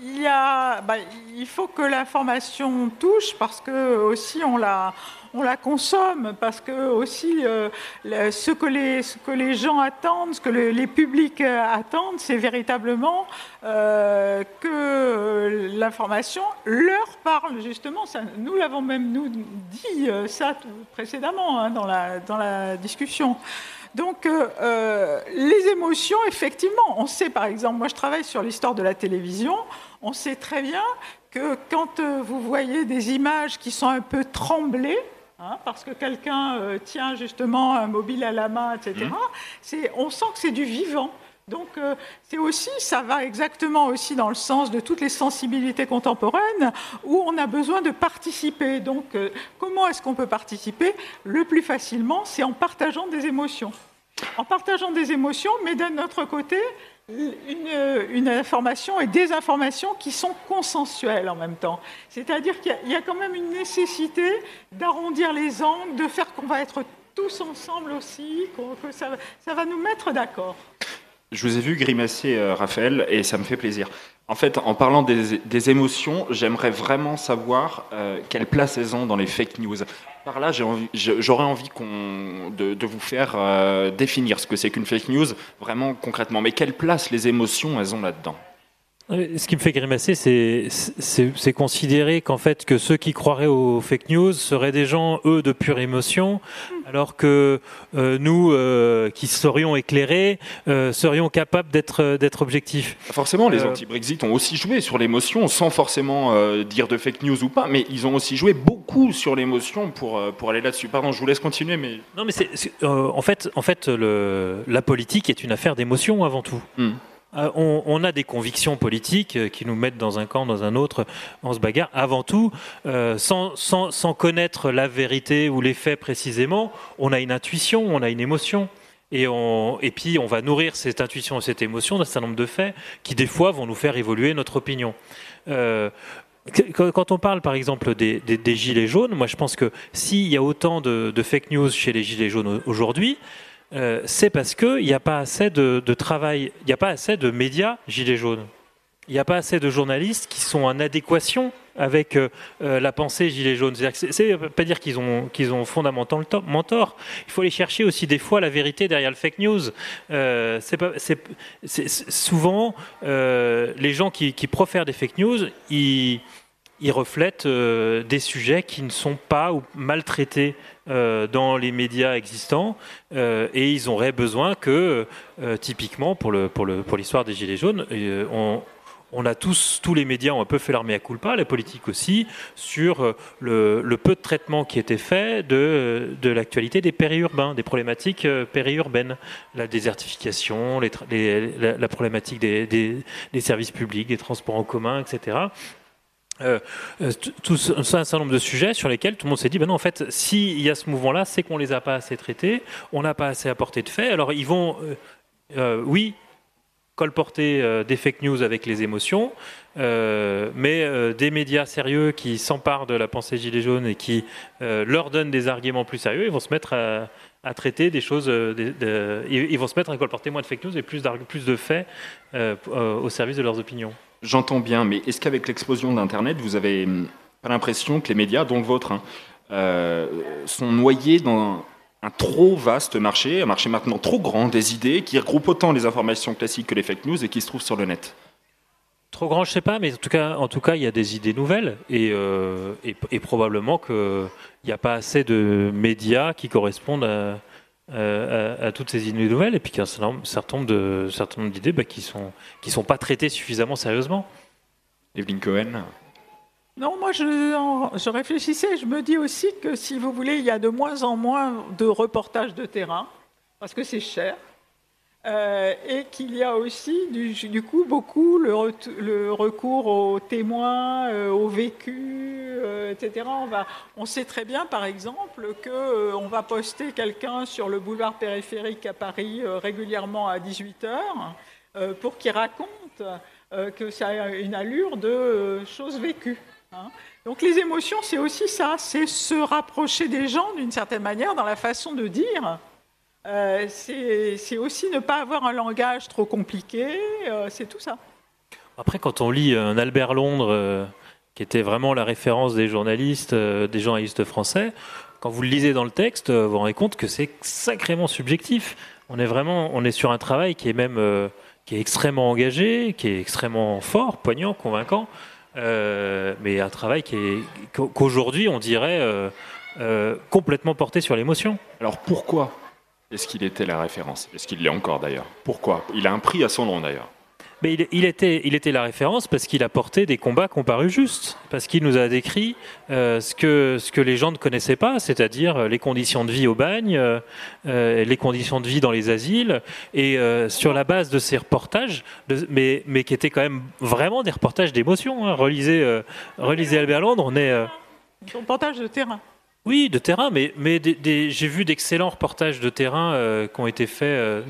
il, y a, bah, il faut que l'information touche parce que aussi on la, on la consomme, parce que aussi euh, ce, que les, que les gens attendent, ce que le- les publics euh, attendent, c'est véritablement euh, que l'information leur parle justement. Nous l'avons même nous dit ça précédemment hein, dans, la, dans la discussion. Donc, les émotions, effectivement, on sait par exemple, moi je travaille sur l'histoire de la télévision, on sait très bien que quand vous voyez des images qui sont un peu tremblées, hein, parce que quelqu'un euh, tient justement un mobile à la main, etc., c'est, on sent que c'est du vivant. Donc euh, c'est aussi, ça va exactement aussi dans le sens de toutes les sensibilités contemporaines où on a besoin de participer. Donc euh, comment est-ce qu'on peut participer? Le plus facilement, c'est en partageant des émotions. En partageant des émotions, mais d'un autre côté, une, information et des informations qui sont consensuelles en même temps. C'est-à-dire qu'il y a- quand même une nécessité d'arrondir les angles, de faire qu'on va être tous ensemble aussi, que ça va nous mettre d'accord. Je vous ai vu grimacer, euh, Raphaël, et ça me fait plaisir. En fait, en parlant des, émotions, j'aimerais vraiment savoir euh, quelle place elles ont dans les fake news. Par là, j'aurais envie de, vous faire euh, définir ce que c'est qu'une fake news, vraiment concrètement. Mais quelle place les émotions, elles ont là-dedans? Ce qui me fait grimacer, c'est- considérer qu'en fait que ceux qui croiraient aux fake news seraient des gens, eux, de pure émotion, alors que euh, nous, euh, qui serions éclairés, euh, serions capables d'être d'être objectifs. Forcément, les anti-Brexit ont aussi joué sur l'émotion, sans forcément dire de fake news ou pas, mais ils ont aussi joué beaucoup sur l'émotion pour, pour aller là-dessus. Pardon, je vous laisse continuer, mais... Non, mais c'est en fait, en fait, le, la politique est une affaire d'émotion avant tout. Hmm. Euh, on, a des convictions politiques euh, qui nous mettent dans un camp, dans un autre, on se bagarre. Avant tout, euh, sans, sans, connaître la vérité ou les faits précisément, on a une intuition, on a une émotion. Et, on, et puis, on va nourrir cette intuition et cette émotion d'un certain nombre de faits qui, des fois, vont nous faire évoluer notre opinion. Quand on parle, par exemple, des, des- gilets jaunes, moi, je pense que s'il y a autant de, fake news chez les gilets jaunes au- aujourd'hui, euh, c'est parce qu'il n'y a pas assez de, travail, il n'y a pas assez de médias gilets jaunes. Il n'y a pas assez de journalistes qui sont en adéquation avec euh, euh, la pensée gilet jaune. C'est- pas dire qu'ils ont, qu'ils ont fondamentalement tort. Il faut aller chercher aussi des fois la vérité derrière le fake news. C'est pas, c'est- souvent, les gens qui, profèrent des fake news, ils, ils reflètent des sujets qui ne sont pas ou mal traités euh, dans les médias existants euh, et ils auraient besoin que, euh, typiquement pour l'histoire des gilets jaunes, euh, on a tous, tous les médias ont un peu fait leur mea culpa, la politique aussi, sur euh, le, peu de traitement qui était fait de, l'actualité des périurbains, des problématiques euh, périurbaines, la désertification, la, problématique des services publics, des transports en commun, etc. Euh, euh, tout- un certain nombre de sujets sur lesquels tout le monde s'est dit, ben non, en fait, s'il y a ce mouvement-là, c'est qu'on les a pas assez traités, on n'a pas assez apporté de faits. Alors ils vont, euh, oui, colporter des fake news avec les émotions, mais des médias sérieux qui s'emparent de la pensée gilet jaune et qui leur donnent des arguments plus sérieux, ils vont se mettre à, traiter des choses, ils vont se mettre à colporter moins de fake news et plus, plus de faits au service de leurs opinions. J'entends bien, mais est-ce qu'avec l'explosion d'Internet, vous avez hum, pas l'impression que les médias, dont le vôtre, hein, euh, sont noyés dans un trop vaste marché, un marché maintenant trop grand des idées, qui regroupe autant les informations classiques que les fake news et qui se trouvent sur le net? Trop grand, je sais pas, mais en tout cas, en tout cas, il y a des idées nouvelles et, euh, et, et probablement qu'il n'y a pas assez de médias qui correspondent à, à- à toutes ces idées nouvelles et puis qu'il y a un certain nombre- certain nombre de certain nombre d'idées bah, qui sont qui sont pas traitées suffisamment sérieusement. Evelyn Cohen. Non, moi je, en- je réfléchissais, je me dis aussi que si vous voulez, il y a de moins en moins de reportages de terrain, parce que c'est cher, euh, et qu'il y a aussi du, coup beaucoup le, recours aux témoins, euh, au vécu, euh, etc. On, sait très bien, par exemple, euh, on va poster quelqu'un sur le boulevard périphérique à Paris régulièrement à 18 heures euh, pour qu'il raconte que ça a une allure de choses vécues. hein. Donc les émotions, c'est aussi ça, c'est se rapprocher des gens d'une certaine manière dans la façon de dire. Euh, c'est aussi ne pas avoir un langage trop compliqué, euh, c'est tout ça. Après, quand on lit un Albert Londres, euh, qui était vraiment la référence des journalistes, euh, des journalistes français, quand vous le lisez dans le texte, euh, vous vous rendez compte que c'est sacrément subjectif. On est vraiment, on est sur un travail qui est même, euh, qui est extrêmement engagé, qui est extrêmement fort, poignant, convaincant, euh, mais un travail qui est qu'aujourd'hui on dirait euh, euh, complètement porté sur l'émotion. Alors pourquoi? Est-ce qu'il était la référence? Est-ce qu'il l'est encore d'ailleurs? Pourquoi? Il a un prix à son nom d'ailleurs. Mais il, il était, il était la référence parce qu'il a porté des combats qui ont paru justes, parce qu'il nous a décrit euh, ce, que, ce que les gens ne connaissaient pas, c'est-à-dire euh, les conditions de vie au bagne, euh, les conditions de vie dans les asiles, et euh, sur la base de ces reportages, de- mais, mais qui étaient quand même vraiment des reportages d'émotion. hein. Relisez, euh, relisez Albert Londres, on est... euh, Son portage de terrain. Oui, de terrain, mais, mais des- des- j'ai vu d'excellents reportages de terrain euh, qui ont été faits, euh,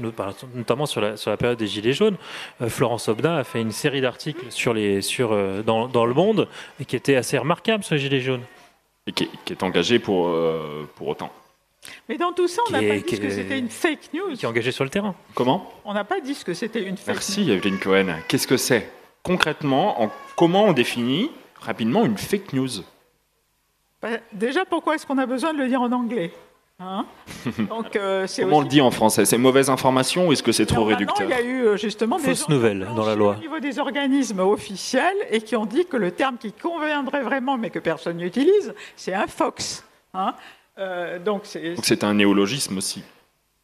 notamment sur la, sur la période des Gilets jaunes. Euh, Florence Obda a fait une série d'articles sur les, sur, euh, dans, dans le monde et qui étaient assez remarquables sur les Gilets jaunes. Et qui est, qui est engagé pour, euh, pour autant. Mais dans tout ça, on n'a est- pas dit que c'était une fake news. Qui est engagé sur le terrain. Comment? On n'a pas dit ce que c'était une fake Merci Evelyne Cohen. Qu'est-ce que c'est? Concrètement, en, comment on définit rapidement une fake news? Bah, Déjà, pourquoi est-ce qu'on a besoin de le dire en anglais Hein Donc, euh, c'est Comment on le dit en français? C'est mauvaise information ou est-ce que c'est trop réducteur? Il y a eu euh, justement des Fausse gens nouvelle dans la loi. au niveau des organismes officiels et qui ont dit que le terme qui conviendrait vraiment, mais que personne n'utilise, c'est un fox. hein. Euh, donc c'est un néologisme aussi.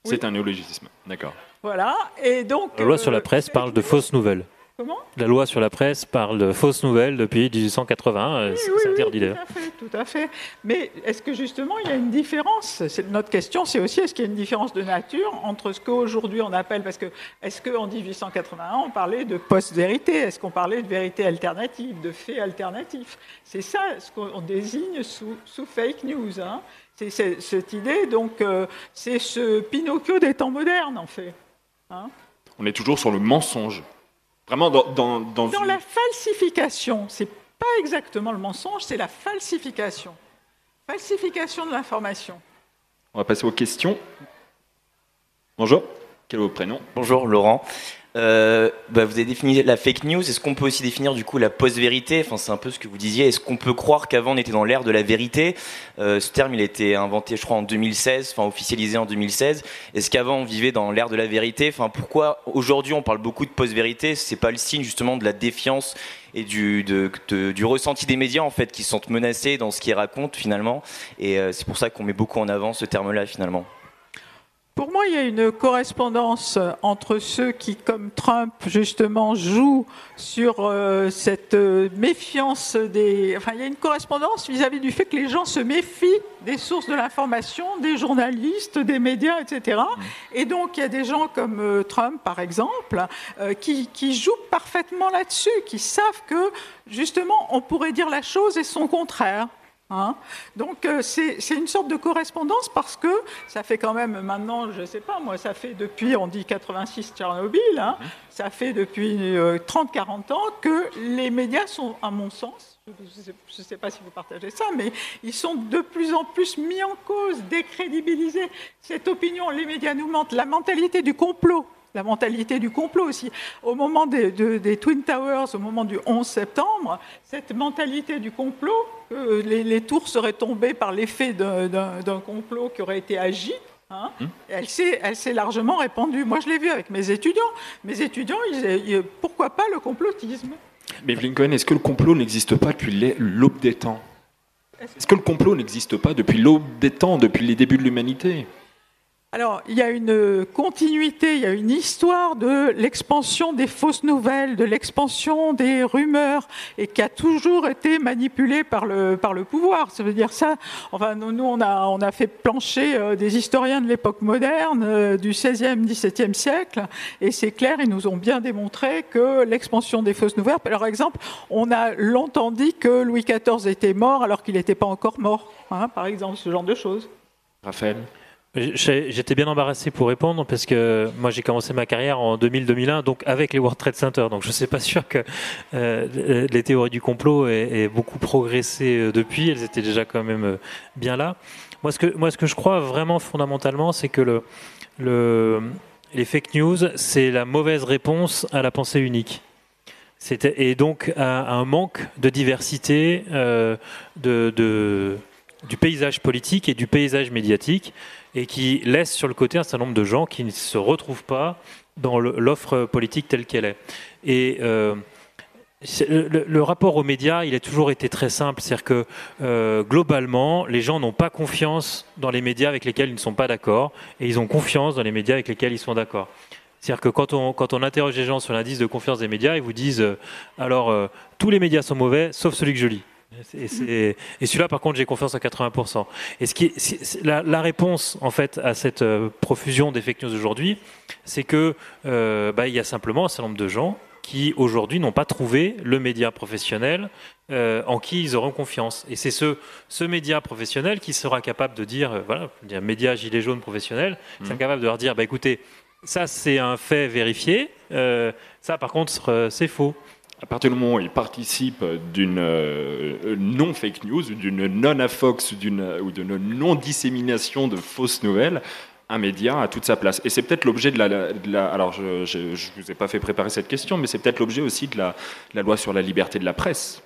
C'est un néologisme, d'accord. voilà. Et donc La loi sur la presse parle de fausses nouvelles. Comment? La loi sur la presse parle de fausses nouvelles depuis 1880. euh, c'est Oui, c'est oui, interdit tout d'ailleurs. à fait, tout à fait. Mais est-ce que justement il y a une différence? C'est- Notre question, c'est aussi est-ce qu'il y a une différence de nature entre ce qu'aujourd'hui on appelle, parce que est-ce qu'en 1881 on parlait de post-vérité Est-ce qu'on parlait de vérité alternative, de faits alternatifs C'est ça ce qu'on désigne sous, sous fake news. hein. C'est c'est- cette idée, donc euh, c'est ce Pinocchio des temps modernes en fait. hein. On est toujours sur le mensonge. Vraiment dans, dans, dans Dans une- la falsification, c'est pas exactement le mensonge, c'est la falsification. Falsification de l'information. On va passer aux questions. Bonjour, quel est votre prénom Bonjour Laurent. Euh, bah, vous avez défini la fake news. Est-ce qu'on peut aussi définir du coup la post-vérité? Enfin, c'est un peu ce que vous disiez. Est-ce qu'on peut croire qu'avant on était dans l'ère de la vérité? Euh, Ce terme, il a été inventé, je crois, en 2016, enfin officialisé en 2016. Est-ce qu'avant on vivait dans l'ère de la vérité? Enfin, pourquoi aujourd'hui on parle beaucoup de post-vérité? C'est pas le signe justement de la défiance et du, ressenti des médias en fait qui se sentent menacés dans ce qu'ils racontent finalement. Et euh, c'est pour ça qu'on met beaucoup en avant ce terme-là finalement. Pour moi, il y a une correspondance entre ceux qui, comme Trump, justement, jouent sur euh, cette euh, méfiance des... Enfin, il y a une correspondance vis-à-vis du fait que les gens se méfient des sources de l'information, des journalistes, des médias, etc. Et donc, il y a des gens comme euh, Trump, par exemple, qui, qui jouent parfaitement là-dessus, qui savent que, justement, on pourrait dire la chose et son contraire. Hein? Donc euh, c'est une sorte de correspondance parce que ça fait quand même maintenant, je ne sais pas, moi ça fait depuis, on dit 86 Tchernobyl, hein, ça fait depuis euh, 30-40 ans que les médias sont, à mon sens, je ne sais pas si vous partagez ça, mais ils sont de plus en plus mis en cause, décrédibilisés. Cette opinion, les médias nous mentent, la mentalité du complot la mentalité du complot aussi. Au moment des, de- des Twin Towers, au moment du 11 septembre, cette mentalité du complot, que les, les tours seraient tombées par l'effet d'un- complot qui aurait été agi, hein, elle s'est elle s'est largement répandue. Moi, je l'ai vu avec mes étudiants. Mes étudiants, ils, ils- pourquoi pas le complotisme? Mais Cohen, est-ce que le complot n'existe pas depuis l'aube des temps? Est-ce que le complot n'existe pas depuis l'aube des temps, depuis les débuts de l'humanité? Alors, il y a une continuité, il y a une histoire de l'expansion des fausses nouvelles, de l'expansion des rumeurs, et qui a toujours été manipulée par le, par le pouvoir. Ça veut dire ça. Enfin, nous, on, a, on a fait plancher euh, des historiens de l'époque moderne, euh, du 16e, 17e siècle, et c'est clair, ils nous ont bien démontré que l'expansion des fausses nouvelles, par exemple, on a longtemps dit que Louis XIV était mort alors qu'il n'était pas encore mort, hein, par exemple, ce genre de choses. Raphaël? J'étais bien embarrassé pour répondre parce que moi j'ai commencé ma carrière en 2000-2001 donc avec les World Trade Center. Donc je ne suis pas sûr que euh, les théories du complot aient, beaucoup progressé euh, depuis. Elles étaient déjà quand même euh, bien là. Moi ce que moi ce que je crois vraiment fondamentalement c'est que le, le les fake news c'est la mauvaise réponse à la pensée unique. Et donc un, un manque de diversité de- du paysage politique et du paysage médiatique, et qui laisse sur le côté un certain nombre de gens qui ne se retrouvent pas dans l'offre politique telle qu'elle est. Et euh, le, rapport aux médias, il a toujours été très simple, c'est-à-dire que euh, globalement, les gens n'ont pas confiance dans les médias avec lesquels ils ne sont pas d'accord, et ils ont confiance dans les médias avec lesquels ils sont d'accord. C'est-à-dire que quand on, interroge les gens sur l'indice de confiance des médias, ils vous disent euh, alors tous les médias sont mauvais, sauf celui que je lis. Et, c'est- et celui-là, par contre, j'ai confiance à 80%. Et ce qui est- c'est- c'est- la, la réponse, en fait, à cette euh, profusion des fake news aujourd'hui, c'est que euh, bah, il y a simplement un certain nombre de gens qui aujourd'hui n'ont pas trouvé le média professionnel euh, en qui ils auront confiance. Et c'est ce, ce média professionnel qui sera capable de dire, euh, voilà, dire, média gilet jaune professionnel, qui sera capable de leur dire, bah, écoutez, ça c'est un fait vérifié, euh, ça par contre c'est faux. À partir du moment où il participe d'une euh, non-fake news, d'une non-affox ou d'une non-dissémination de fausses nouvelles, un média a toute sa place. Et c'est peut-être l'objet de la, Alors, je ne vous ai pas fait préparer cette question, mais c'est peut-être l'objet aussi de la loi sur la liberté de la presse.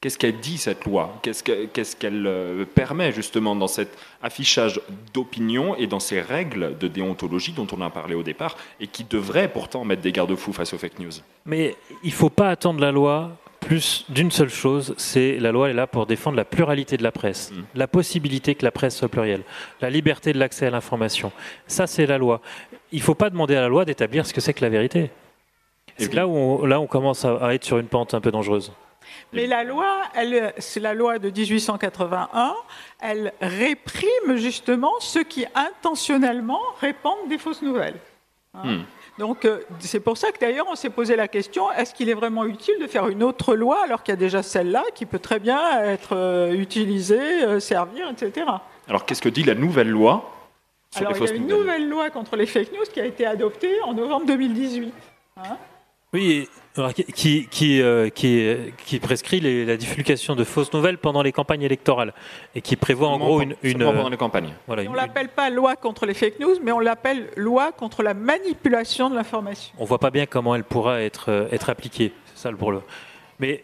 Qu'est-ce qu'elle dit, cette loi? Qu'est-ce que- qu'est-ce qu'elle euh, permet, justement, dans cet affichage d'opinion et dans ces règles de déontologie dont on a parlé au départ, et qui devraient pourtant mettre des garde-fous face aux fake news? Mais il faut pas attendre la loi plus d'une seule chose, c'est la loi est là pour défendre la pluralité de la presse, la possibilité que la presse soit plurielle, la liberté de l'accès à l'information. Ça c'est la loi. Il faut pas demander à la loi d'établir ce que c'est que la vérité. C'est là où on, là on commence à, à être sur une pente un peu dangereuse. Mais la loi, c'est la loi de 1881, elle réprime justement ceux qui intentionnellement répandent des fausses nouvelles. Hein. Hmm. Donc euh, c'est pour ça que d'ailleurs on s'est posé la question est-ce qu'il est vraiment utile de faire une autre loi alors qu'il y a déjà celle-là qui peut très bien être euh, utilisée, euh, servir, etc. Alors, qu'est-ce que dit la nouvelle loi sur Alors les il y a fausses une nouvelles? nouvelle loi contre les fake news qui a été adoptée en novembre 2018. hein. Oui, alors, qui, qui, qui, euh, qui, qui prescrit les- la divulgation de fausses nouvelles pendant les campagnes électorales et qui prévoit en gros une, une pendant les campagnes. Voilà, une- on l'appelle pas loi contre les fake news, mais on l'appelle loi contre la manipulation de l'information. on voit pas bien comment elle pourra être, euh, être appliquée. C'est ça le problème. Mais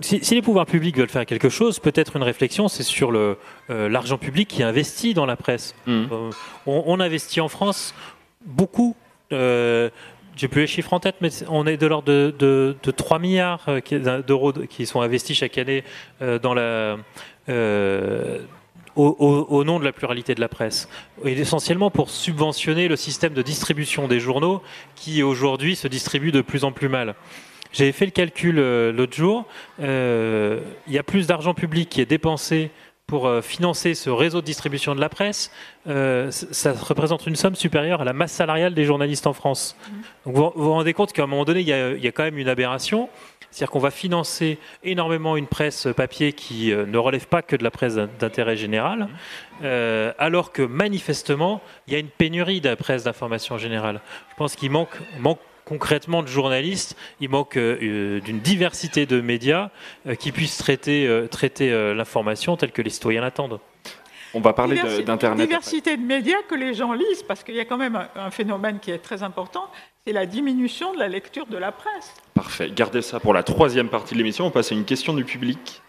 si, si les pouvoirs publics veulent faire quelque chose, peut-être une réflexion, c'est sur euh, l'argent public qui investit dans la presse. Euh, on, on investit en France beaucoup. Euh, j'ai plus les chiffres en tête, mais on est de l'ordre de, de, de 3 milliards euh, qui- d'euros qui sont investis chaque année euh, euh, au, nom de la pluralité de la presse. Essentiellement pour subventionner le système de distribution des journaux qui aujourd'hui se distribue de plus en plus mal. J'avais fait le calcul euh, l'autre jour. Euh, il y a plus d'argent public qui est dépensé pour euh, financer ce réseau de distribution de la presse. Euh, ça représente une somme supérieure à la masse salariale des journalistes en France. Donc vous vous rendez compte qu'à un moment donné, il y a, il y a quand même une aberration. C'est-à-dire qu'on va financer énormément une presse papier qui euh, ne relève pas que de la presse d'in- d'intérêt général, euh, alors que manifestement, il y a une pénurie de la presse d'information générale. Je pense qu'il manque, manque concrètement de journalistes, il manque euh, euh, d'une diversité de médias euh, qui puissent traiter, euh, traiter euh, l'information telle que les citoyens l'attendent. On va parler d'Internet. Diversité de médias que les gens lisent, parce qu'il y a quand même un, un phénomène qui est très important, c'est la diminution de la lecture de la presse. Parfait. Gardez ça pour la troisième partie de l'émission. On passe à une question du public.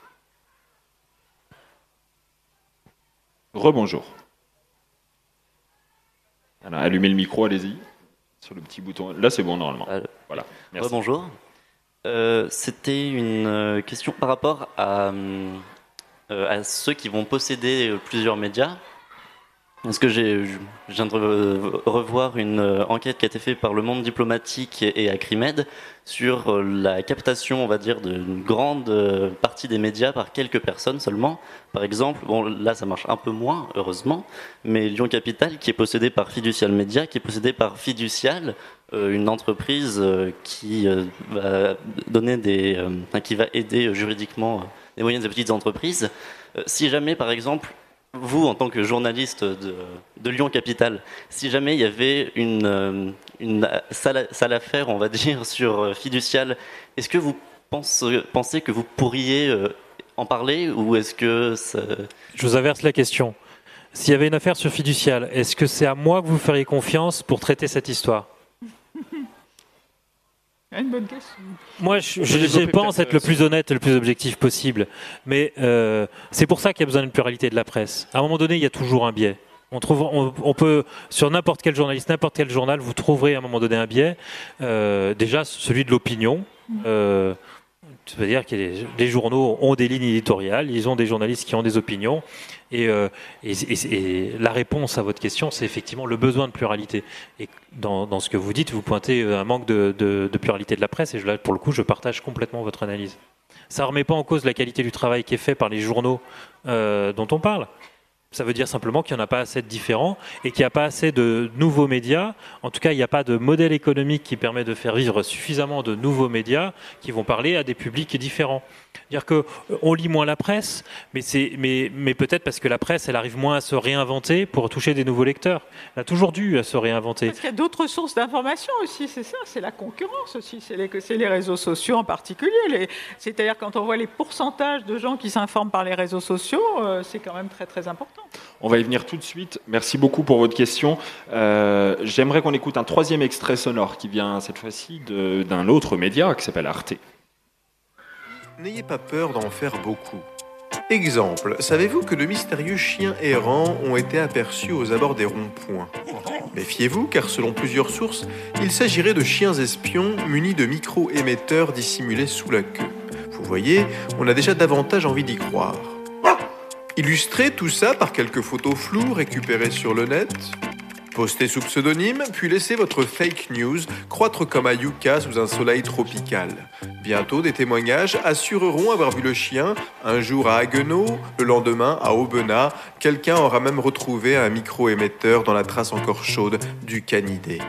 Rebonjour. Allumez le micro, allez-y. Sur le petit bouton. Là, c'est bon normalement. Voilà. Merci. bonjour. C'était une euh, question par rapport à, euh, à ceux qui vont posséder euh, plusieurs médias. Parce que j'ai- je viens de re- revoir une euh, enquête qui a été faite par le monde diplomatique et Acrimed sur euh, la captation, on va dire, d'une grande euh, partie des médias par quelques personnes seulement. Par exemple, bon, là ça marche un peu moins, heureusement, mais Lyon Capital, qui est possédé par Fiducial Media, qui est possédé par Fiducial, une entreprise qui va donner des, qui va aider juridiquement les moyennes et petites entreprises. Si jamais, par exemple, vous, en tant que journaliste de, de Lyon Capital, si jamais il y avait une, euh, une sale, sale affaire, on va dire, sur euh, Fiducial, est-ce que vous pense- pensez que vous pourriez euh, en parler ou est-ce que ça... Je vous inverse la question. S'il y avait une affaire sur fiducial, est-ce que c'est à moi que vous feriez confiance pour traiter cette histoire? Une bonne question. Moi, je, je- je pense être le plus honnête et le plus objectif possible. Mais euh, c'est pour ça qu'il y a besoin d'une pluralité de la presse. À un moment donné, il y a toujours un biais. On, trouve, on, on peut, sur n'importe quel journaliste, n'importe quel journal, vous trouverez à un moment donné un biais. Euh, déjà, celui de l'opinion. Euh, c'est-à-dire que les, les journaux ont des lignes éditoriales, ils ont des journalistes qui ont des opinions. Et, euh, et- la réponse à votre question, c'est effectivement le besoin de pluralité. Et dans, ce que vous dites, vous pointez un manque de, pluralité de la presse. Et là, pour le coup, je partage complètement votre analyse. Ça ne remet pas en cause la qualité du travail qui est fait par les journaux euh, dont on parle. Ça veut dire simplement qu'il n'y en a pas assez de différents et qu'il n'y a pas assez de nouveaux médias. En tout cas, il n'y a pas de modèle économique qui permet de faire vivre suffisamment de nouveaux médias qui vont parler à des publics différents. Dire que euh, on lit moins la presse, mais c'est mais, mais peut-être parce que la presse, elle arrive moins à se réinventer pour toucher des nouveaux lecteurs. Elle a toujours dû à se réinventer. Parce qu'il y a d'autres sources d'information aussi, c'est ça, c'est la concurrence aussi, c'est les, c'est les réseaux sociaux en particulier. Les- C'est-à-dire quand on voit les pourcentages de gens qui s'informent par les réseaux sociaux, euh, c'est quand même très très important. On va y venir tout de suite. Merci beaucoup pour votre question. Euh, J'aimerais qu'on écoute un troisième extrait sonore qui vient cette fois-ci de- d'un autre média qui s'appelle Arte. N'ayez pas peur d'en faire beaucoup. Exemple, savez-vous que de mystérieux chiens errants ont été aperçus aux abords des ronds-points? Méfiez-vous, car selon plusieurs sources, il s'agirait de chiens espions munis de micro-émetteurs dissimulés sous la queue. Vous voyez, on a déjà davantage envie d'y croire. Illustrez tout ça par quelques photos floues récupérées sur le net. Postez sous pseudonyme, puis laissez votre fake news croître comme un yucca sous un soleil tropical. Bientôt, des témoignages assureront avoir vu le chien un jour à Haguenau, le lendemain à Aubenas. Quelqu'un aura même retrouvé un micro-émetteur dans la trace encore chaude du canidé.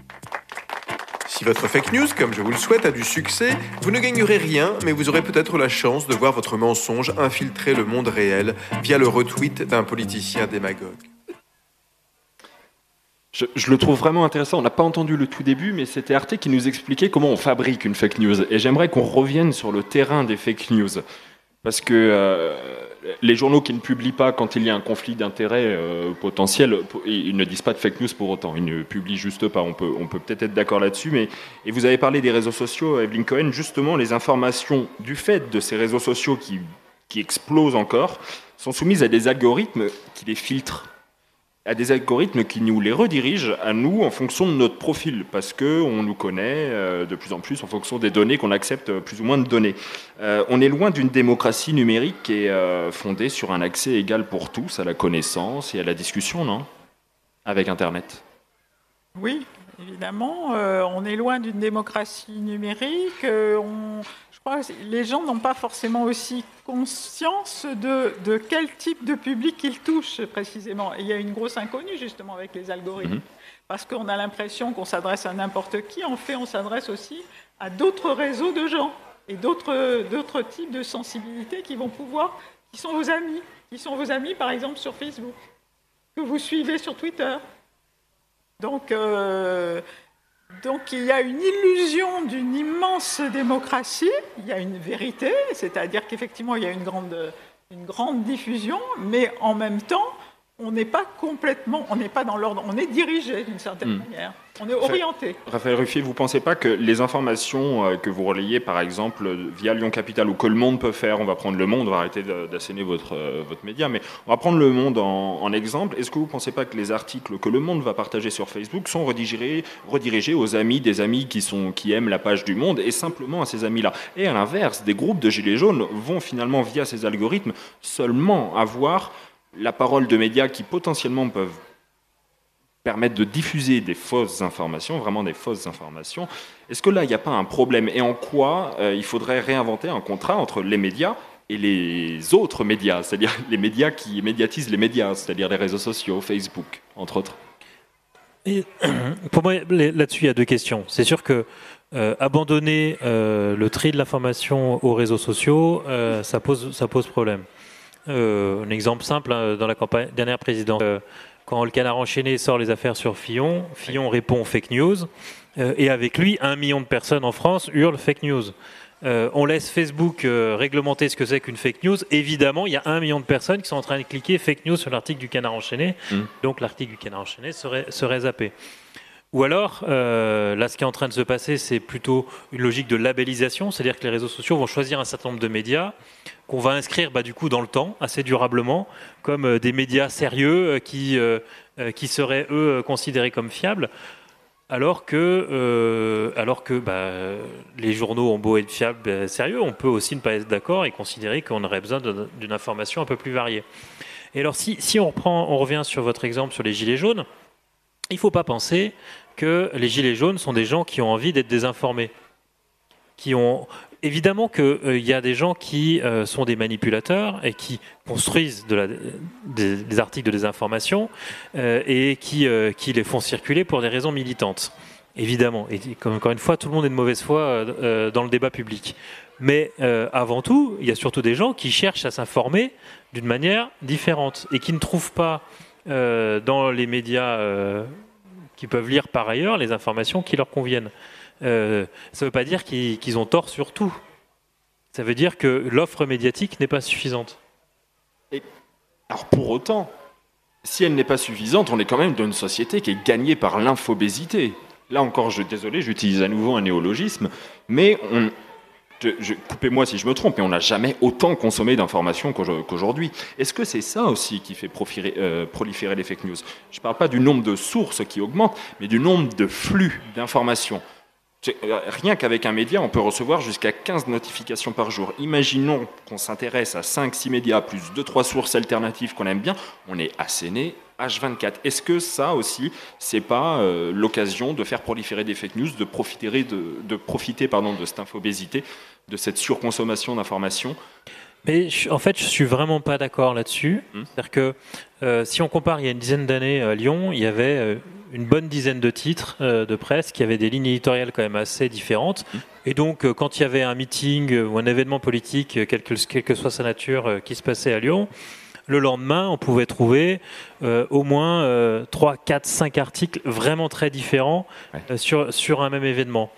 Si votre fake news, comme je vous le souhaite, a du succès, vous ne gagnerez rien, mais vous aurez peut-être la chance de voir votre mensonge infiltrer le monde réel via le retweet d'un politicien démagogue. Je, le trouve vraiment intéressant. On n'a pas entendu le tout début, mais c'était Arte qui nous expliquait comment on fabrique une fake news. Et j'aimerais qu'on revienne sur le terrain des fake news. Parce que euh, les journaux qui ne publient pas quand il y a un conflit d'intérêts euh, potentiel, ils ne disent pas de fake news pour autant. Ils ne publient juste pas. On peut, on peut peut-être être d'accord là-dessus. Mais et vous avez parlé des réseaux sociaux, Evelyn Cohen. Justement, les informations du fait de ces réseaux sociaux qui, qui explosent encore sont soumises à des algorithmes qui les filtrent à des algorithmes qui nous les redirigent à nous en fonction de notre profil, parce que on nous connaît euh, de plus en plus en fonction des données qu'on accepte euh, plus ou moins de donner. Euh, on est loin d'une démocratie numérique qui est fondée sur un accès égal pour tous à la connaissance et à la discussion, non? Avec Internet. Oui, évidemment, on est loin d'une démocratie numérique. Crois que les gens n'ont pas forcément aussi conscience de, de quel type de public ils touchent précisément. Et il y a une grosse inconnue justement avec les algorithmes. Mhm. Parce qu'on a l'impression qu'on s'adresse à n'importe qui. En fait, on s'adresse aussi à d'autres réseaux de gens et d'autres d'autres types de sensibilités qui vont pouvoir, qui sont vos amis, qui sont vos amis par exemple sur Facebook, que vous suivez sur Twitter. Donc, euh, donc il y a une illusion d'une immense démocratie, il y a une vérité, c'est-à-dire qu'effectivement il y a une grande, une grande diffusion, mais en même temps on n'est pas complètement, on n'est pas dans l'ordre, on est dirigé d'une certaine Hmm. manière, on est orienté. Raphaël Ruffier, vous ne pensez pas que les informations euh, que vous relayez, par exemple, via Lyon Capital ou que le monde peut faire, on va prendre le monde, on va arrêter d'asséner votre, euh, votre média, mais on va prendre le monde en, en exemple. Est-ce que vous ne pensez pas que les articles que le monde va partager sur Facebook sont redirigés, redirigés aux amis des amis qui, sont, qui aiment la page du monde et simplement à ces amis-là? Et à l'inverse, des groupes de gilets jaunes vont finalement, via ces algorithmes, seulement avoir la parole de médias qui potentiellement peuvent permettre de diffuser des fausses informations, vraiment des fausses informations. Est-ce que là, il n'y a pas un problème? Et en quoi euh, il faudrait réinventer un contrat entre les médias et les autres médias, c'est-à-dire les médias qui médiatisent les médias, c'est-à-dire les réseaux sociaux, Facebook, entre autres? Pour moi, là-dessus, il y a deux questions. C'est sûr que euh, abandonner euh, le tri de l'information aux réseaux sociaux, ça, pose, ça pose problème. Euh, un exemple simple, hein, dans la campagne, dernière présidence, euh, quand le canard enchaîné sort les affaires sur Fillon, Fillon répond fake news, euh, et avec lui, un million de personnes en France hurlent fake news. Euh, on laisse Facebook euh, réglementer ce que c'est qu'une fake news. Évidemment, il y a un million de personnes qui sont en train de cliquer fake news sur l'article du canard enchaîné. Mm. Donc l'article du canard enchaîné serait, serait zappé. Ou alors, euh, là, ce qui est en train de se passer, c'est plutôt une logique de labellisation, c'est-à-dire que les réseaux sociaux vont choisir un certain nombre de médias qu'on va inscrire bah, du coup dans le temps, assez durablement, comme euh, des médias sérieux euh, qui, qui seraient eux considérés comme fiables. Alors que, alors que bah, les journaux ont beau être fiables, sérieux, on peut aussi ne pas être d'accord et considérer qu'on aurait besoin d'une information un peu plus variée. Et alors, si, si on, reprend, on revient sur votre exemple sur les gilets jaunes, il ne faut pas penser que les gilets jaunes sont des gens qui ont envie d'être désinformés. Qui ont... Évidemment qu'il y a des gens qui euh, sont des manipulateurs et qui construisent des, articles de désinformation euh, et qui, euh, qui les font circuler pour des raisons militantes. Évidemment. Et comme encore une fois, tout le monde est de mauvaise foi euh, euh, dans le débat public. Mais euh, avant tout, il y a surtout des gens qui cherchent à s'informer d'une manière différente et qui ne trouvent pas euh, dans les médias euh, qui peuvent lire par ailleurs les informations qui leur conviennent. Euh, ça ne veut pas dire qu'ils ont tort sur tout. Ça veut dire que l'offre médiatique n'est pas suffisante. Alors pour autant, si elle n'est pas suffisante, on est quand même dans une société qui est gagnée par l'infobésité. Là encore, je désolé, j'utilise à nouveau un néologisme, mais on, coupez-moi si je me trompe, mais on n'a jamais autant consommé d'informations qu'aujo- qu'aujourd'hui. Est-ce que c'est ça aussi qui fait euh, proliférer les fake news? Je ne parle pas du nombre de sources qui augmente, mais du nombre de flux d'informations. Euh, Rien qu'avec un média, on peut recevoir jusqu'à 15 notifications par jour. Imaginons qu'on s'intéresse à 5-6 médias plus 2-3 sources alternatives qu'on aime bien, on est asséné H24. Est-ce que ça aussi, c'est pas euh, l'occasion de faire proliférer des fake news, de profiter de, de profiter pardon de cette infobésité, de cette surconsommation d'informations? Mais je- en fait, je suis vraiment pas d'accord là-dessus. C'est-à-dire que euh, si on compare il y a une dizaine d'années à Lyon, il y avait euh, une bonne dizaine de titres euh, de presse qui avaient des lignes éditoriales quand même assez différentes. Et donc, euh, quand il y avait un meeting euh, ou un événement politique, euh, quelle que, quelle que soit sa nature, euh, qui se passait à Lyon, le lendemain, on pouvait trouver euh, au moins euh, 3, 4, 5 articles vraiment très différents euh, sur, sur un même événement.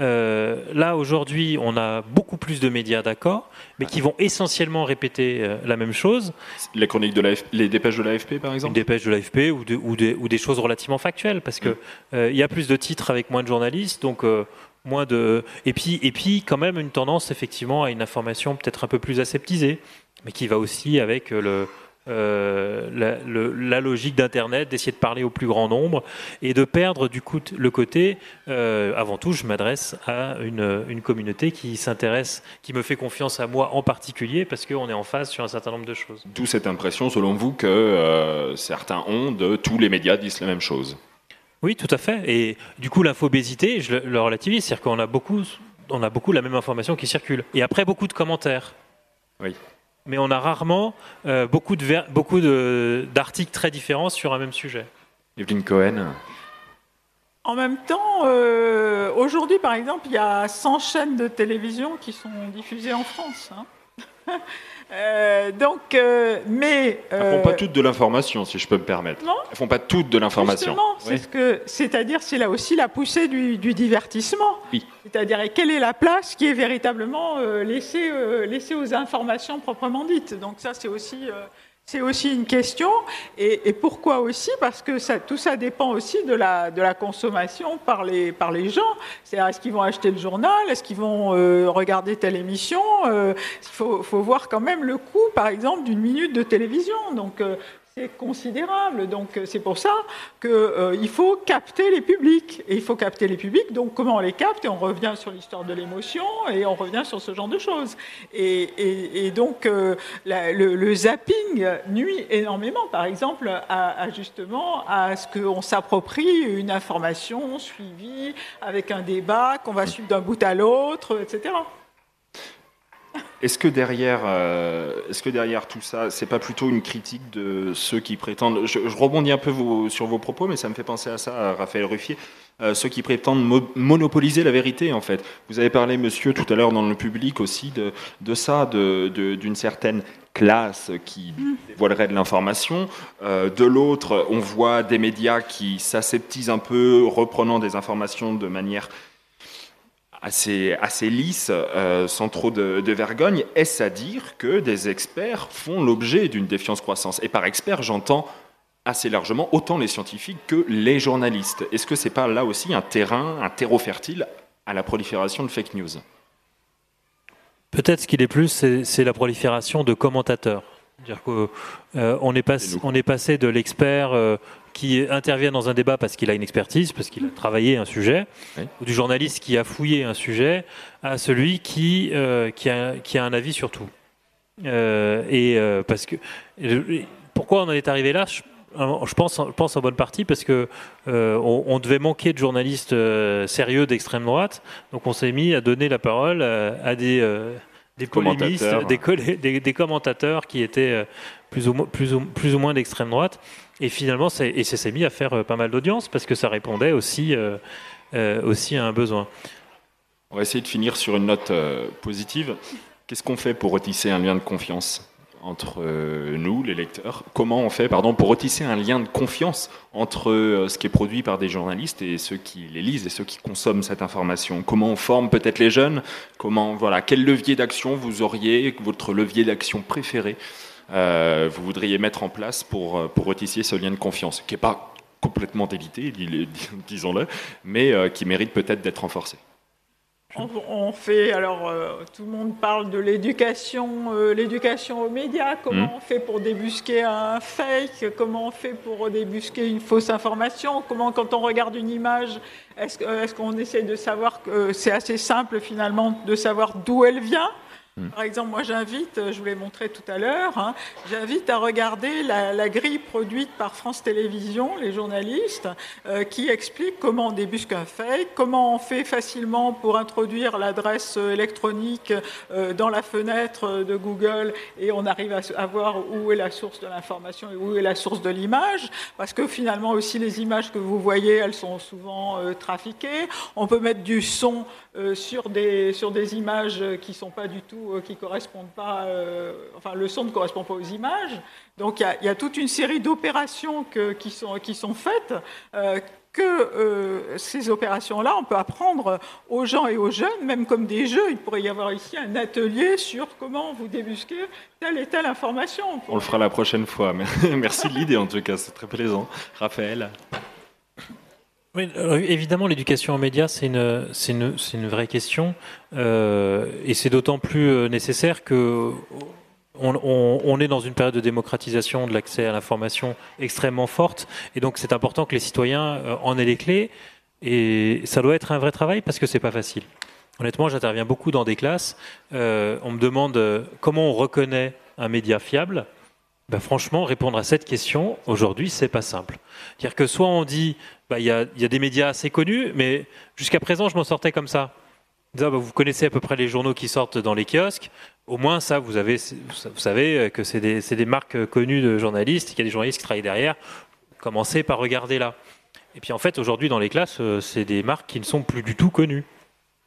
Euh, là, aujourd'hui, on a beaucoup plus de médias, d'accord, mais qui vont essentiellement répéter euh, la même chose. Les chroniques de l'AFP, les dépêches de l'AFP, par exemple? Une dépêche de l'AFP ou, de- ou, des- ou des choses relativement factuelles, parce que euh, il y a plus de titres avec moins de journalistes, donc euh, moins de. Et puis, et puis, quand même, une tendance effectivement à une information peut-être un peu plus aseptisée, mais qui va aussi avec euh, le. euh, la, le- la logique d'Internet, d'essayer de parler au plus grand nombre et de perdre du coup le côté, euh, avant tout, je m'adresse à une, une communauté qui s'intéresse, qui me fait confiance à moi en particulier, parce qu'on est en phase sur un certain nombre de choses. D'où cette impression, selon vous, que euh, certains ont de tous les médias disent la même chose. Oui, tout à fait. Et du coup, l'infobésité, je le, le relativise, c'est-à-dire qu'on a beaucoup, on a beaucoup la même information qui circule. Et après, beaucoup de commentaires. Oui. Mais on a rarement euh, beaucoup de ver- beaucoup de- d'articles très différents sur un même sujet. Evelyne Cohen. En même temps, euh, aujourd'hui, par exemple, il y a 100 chaînes de télévision qui sont diffusées en France. hein. Euh, donc, euh, mais Elles euh, font pas toutes de l'information, si je peux me permettre. Non. Elles font pas toutes de l'information. Justement, ce c'est-à-dire c'est là aussi la poussée du, du divertissement. Oui. C'est-à-dire quelle est la place qui est véritablement euh, laissée, euh, laissée aux informations proprement dites. Donc ça c'est aussi euh, c'est aussi une question. Et, et pourquoi aussi? Parce que ça, tout ça dépend aussi de la, de la consommation par les, par les gens. C'est-à-dire, est-ce qu'ils vont acheter le journal? Est-ce qu'ils vont euh, regarder telle émission? Euh, Il faut, faut voir quand même le coût, par exemple, d'une minute de télévision. Donc, euh, c'est considérable. Donc, euh, c'est pour ça qu'il faut capter les publics. Et il faut capter les publics. Donc, comment on les capte? Et on revient sur l'histoire de l'émotion et on revient sur ce genre de choses. Et, donc, euh, le, zapping nuit énormément, par exemple, justement à ce qu'on s'approprie une information suivie avec un débat qu'on va suivre d'un bout à l'autre, etc. Est-ce que derrière, euh, est-ce que derrière tout ça, c'est pas plutôt une critique de ceux qui prétendent Je, je rebondis un peu vos- sur vos propos, mais ça me fait penser à ça, à Raphaël Ruffier. euh, ceux qui prétendent mo- monopoliser la vérité, en fait. Vous avez parlé, monsieur, tout à l'heure dans le public aussi de, de ça, de- de- d'une certaine classe qui dévoilerait de l'information. Euh, de l'autre, on voit des médias qui s'aseptisent un peu, reprenant des informations de manière assez, assez lisse, euh, sans trop de, de vergogne, est-ce à dire que des experts font l'objet d'une défiance croissance? Et par expert, j'entends assez largement autant les scientifiques que les journalistes. Est-ce que c'est pas là aussi un terrain, un terreau fertile à la prolifération de fake news? Peut-être ce qu'il est plus, c'est la prolifération de commentateurs. C'est-à-dire qu'on on est, on est passé de l'expert euh, qui intervient dans un débat parce qu'il a une expertise, parce qu'il a travaillé un sujet, ou du journaliste qui a fouillé un sujet, à celui qui, euh, qui, a, qui a un avis sur tout. Euh, et euh, parce que pourquoi on en est arrivé là? Je, je pense, je pense en bonne partie parce que on, on devait manquer de journalistes sérieux d'extrême droite, donc on s'est mis à donner la parole à, à des des polémistes, des, collé- des, des commentateurs qui étaient plus ou, moins- plus ou, plus ou moins d'extrême droite. Et finalement, et ça s'est mis à faire euh, pas mal d'audience parce que ça répondait aussi, euh, euh, aussi à un besoin. On va essayer de finir sur une note positive. Qu'est-ce qu'on fait pour retisser un lien de confiance entre nous, les lecteurs? Comment on fait, pardon, pour retisser un lien de confiance entre ce qui est produit par des journalistes et ceux qui les lisent et ceux qui consomment cette information? Comment on forme peut-être les jeunes? Comment, voilà, quel levier d'action vous auriez, votre levier d'action préféré? Vous voudriez mettre en place pour, euh, pour retisser ce lien de confiance, qui n'est pas complètement dis- disons-le, mais euh, qui mérite peut-être d'être renforcé On, fait, alors euh, tout le monde parle de l'éducation, euh, l'éducation aux médias, comment Mhm. on fait pour débusquer un fake, comment on fait pour débusquer une fausse information, comment quand on regarde une image, est-ce est-ce qu'on essaie de savoir que euh, c'est assez simple finalement de savoir d'où elle vient? Par exemple, moi j'invite, je vous l'ai montré tout à l'heure, hein, j'invite à regarder la, grille produite par France Télévisions, les journalistes, euh, qui explique comment on débusque un fake, comment on fait facilement pour introduire l'adresse euh, électronique euh, dans la fenêtre de Google et on arrive à, voir où est la source de l'information et où est la source de l'image, parce que finalement aussi les images que vous voyez, elles sont souvent euh, trafiquées. On peut mettre du son euh, sur, des, sur des images qui sont pas du tout, euh, qui correspondent pas, euh, enfin le son ne correspond pas aux images. Donc il y a, toute une série d'opérations qui, sont, qui sont faites. que ces opérations-là, on peut apprendre aux gens et aux jeunes, même comme des jeux. Il pourrait y avoir ici un atelier sur comment vous débusquez telle et telle information. On le fera la prochaine fois. Merci de l'idée en tout cas, c'est très plaisant. Raphaël Oui, alors, évidemment, l'éducation aux médias, c'est une, vraie question. euh, et c'est d'autant plus euh, nécessaire que on, est dans une période de démocratisation de l'accès à l'information extrêmement forte. Et donc, c'est important que les citoyens euh, en aient les clés. Et ça doit être un vrai travail parce que c'est pas facile. Honnêtement, j'interviens beaucoup dans des classes. euh, on me demande euh, comment on reconnaît un média fiable. Ben, franchement, répondre à cette question, aujourd'hui, c'est pas simple. C'est-à-dire que soit on dit, bah, il y, a, des médias assez connus, mais jusqu'à présent, je m'en sortais comme ça. Bah, vous connaissez à peu près les journaux qui sortent dans les kiosques. Au moins, ça, vous, avez, vous savez que c'est des, marques connues de journalistes, qu'il y a des journalistes qui travaillent derrière. Commencez par regarder là. Et puis, en fait, aujourd'hui, dans les classes, euh, c'est des marques qui ne sont plus du tout connues.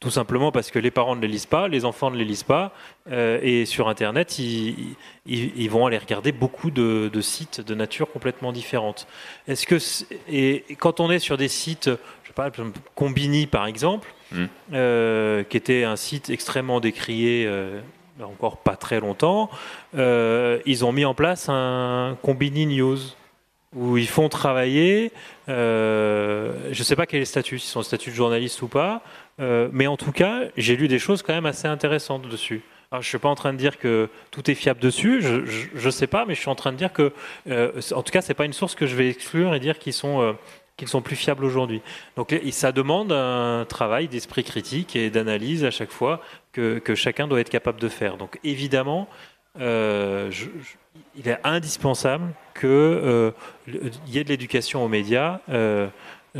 Tout simplement parce que les parents ne les lisent pas, les enfants ne les lisent pas, euh, et sur Internet, ils, ils- ils vont aller regarder beaucoup de, de sites de nature complètement différente. Est-ce que et quand on est sur des sites, je sais pas, Combini par exemple, Mm. euh, qui était un site extrêmement décrié. euh, encore pas très longtemps, ils ont mis en place un Combini News où ils font travailler, je ne sais pas quel est le statut, s'ils sont en statut de journaliste ou pas, euh, mais en tout cas, j'ai lu des choses quand même assez intéressantes dessus. Alors, je ne suis pas en train de dire que tout est fiable dessus, je ne sais pas, mais je suis en train de dire que, euh, en tout cas, ce n'est pas une source que je vais exclure et dire qu'ils sont, euh, qu'ils sont plus fiables aujourd'hui. Donc ça demande un travail d'esprit critique et d'analyse à chaque fois que, que chacun doit être capable de faire. Donc évidemment, il est indispensable qu'il y ait de l'éducation aux médias,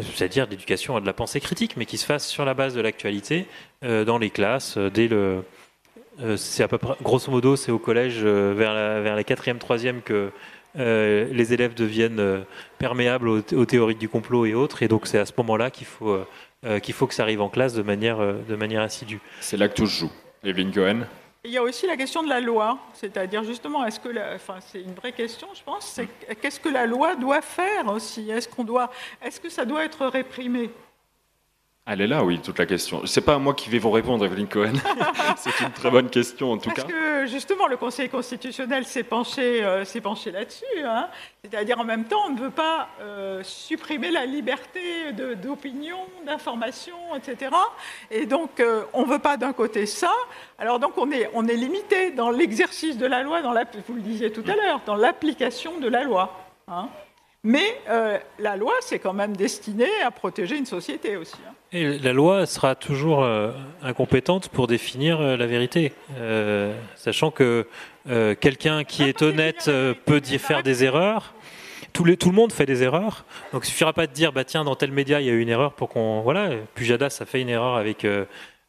c'est-à-dire de l'éducation à de la pensée critique, mais qui se fasse sur la base de l'actualité euh, dans les classes, euh, dès le... euh, c'est à peu près, grosso modo, c'est au collège vers la, vers la quatrième, troisième que les élèves deviennent perméables aux, théories du complot et autres, et donc c'est à ce moment-là qu'il faut, qu'il faut que ça arrive en classe de manière, de manière assidue. C'est là que tout se joue. Evelyne Cohen Il y a aussi la question de la loi, c'est-à-dire justement, est-ce que, la- enfin, c'est une vraie question, je pense, c'est qu'est-ce que la loi doit faire aussi? Est-ce qu'on doit, est-ce que ça doit être réprimé? Elle est là, oui, toute la question. C'est pas à moi qui vais vous répondre, Evelyne Cohen. C'est une très bonne question, en tout Parce cas. que justement, le Conseil constitutionnel s'est penché, euh, s'est penché là-dessus. hein. C'est-à-dire, en même temps, on ne veut pas euh, supprimer la liberté d'opinion, d'information, etc. Et donc, euh, on ne veut pas d'un côté ça. Alors, donc, on est, on est limité dans l'exercice de la loi, dans la, vous le disiez tout à l'heure, dans l'application de la loi. hein. Mais euh, la loi, c'est quand même destiné à protéger une société aussi. hein. Et la loi sera toujours euh, incompétente pour définir euh, la vérité, sachant que quelqu'un qui est honnête peut dire faire des erreurs. Tout, les- tout le monde fait des erreurs, donc il suffira pas de dire bah tiens dans tel média il y a eu une erreur pour qu'on voilà Pujadas a fait une erreur avec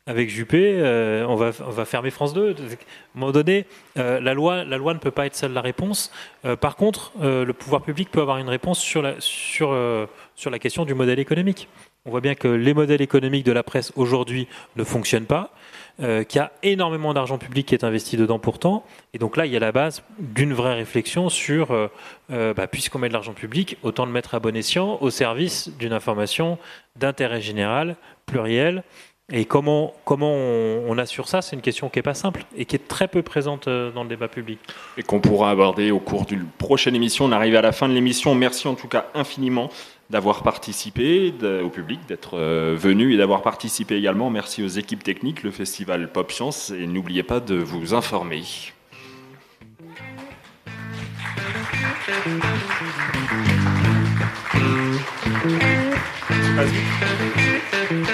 avec Juppé, euh, on va on va fermer France 2. À un moment donné, euh, la loi la loi ne peut pas être seule la réponse. Euh, par contre, le pouvoir public peut avoir une réponse sur la sur sur la question du modèle économique. On voit bien que les modèles économiques de la presse aujourd'hui ne fonctionnent pas, qu'il y a énormément d'argent public qui est investi dedans pourtant. Et donc là, il y a la base d'une vraie réflexion sur, bah, puisqu'on met de l'argent public, autant le mettre à bon escient au service d'une information d'intérêt général, pluriel. Et comment, comment on, on assure ça? C'est une question qui n'est pas simple et qui est très peu présente euh, dans le débat public. Et qu'on pourra aborder au cours d'une prochaine émission. On arrive à la fin de l'émission. Merci en tout cas infiniment d'avoir participé, au public, d'être euh, venu et d'avoir participé également. Merci aux équipes techniques, le festival Pop Science. Et n'oubliez pas de vous informer.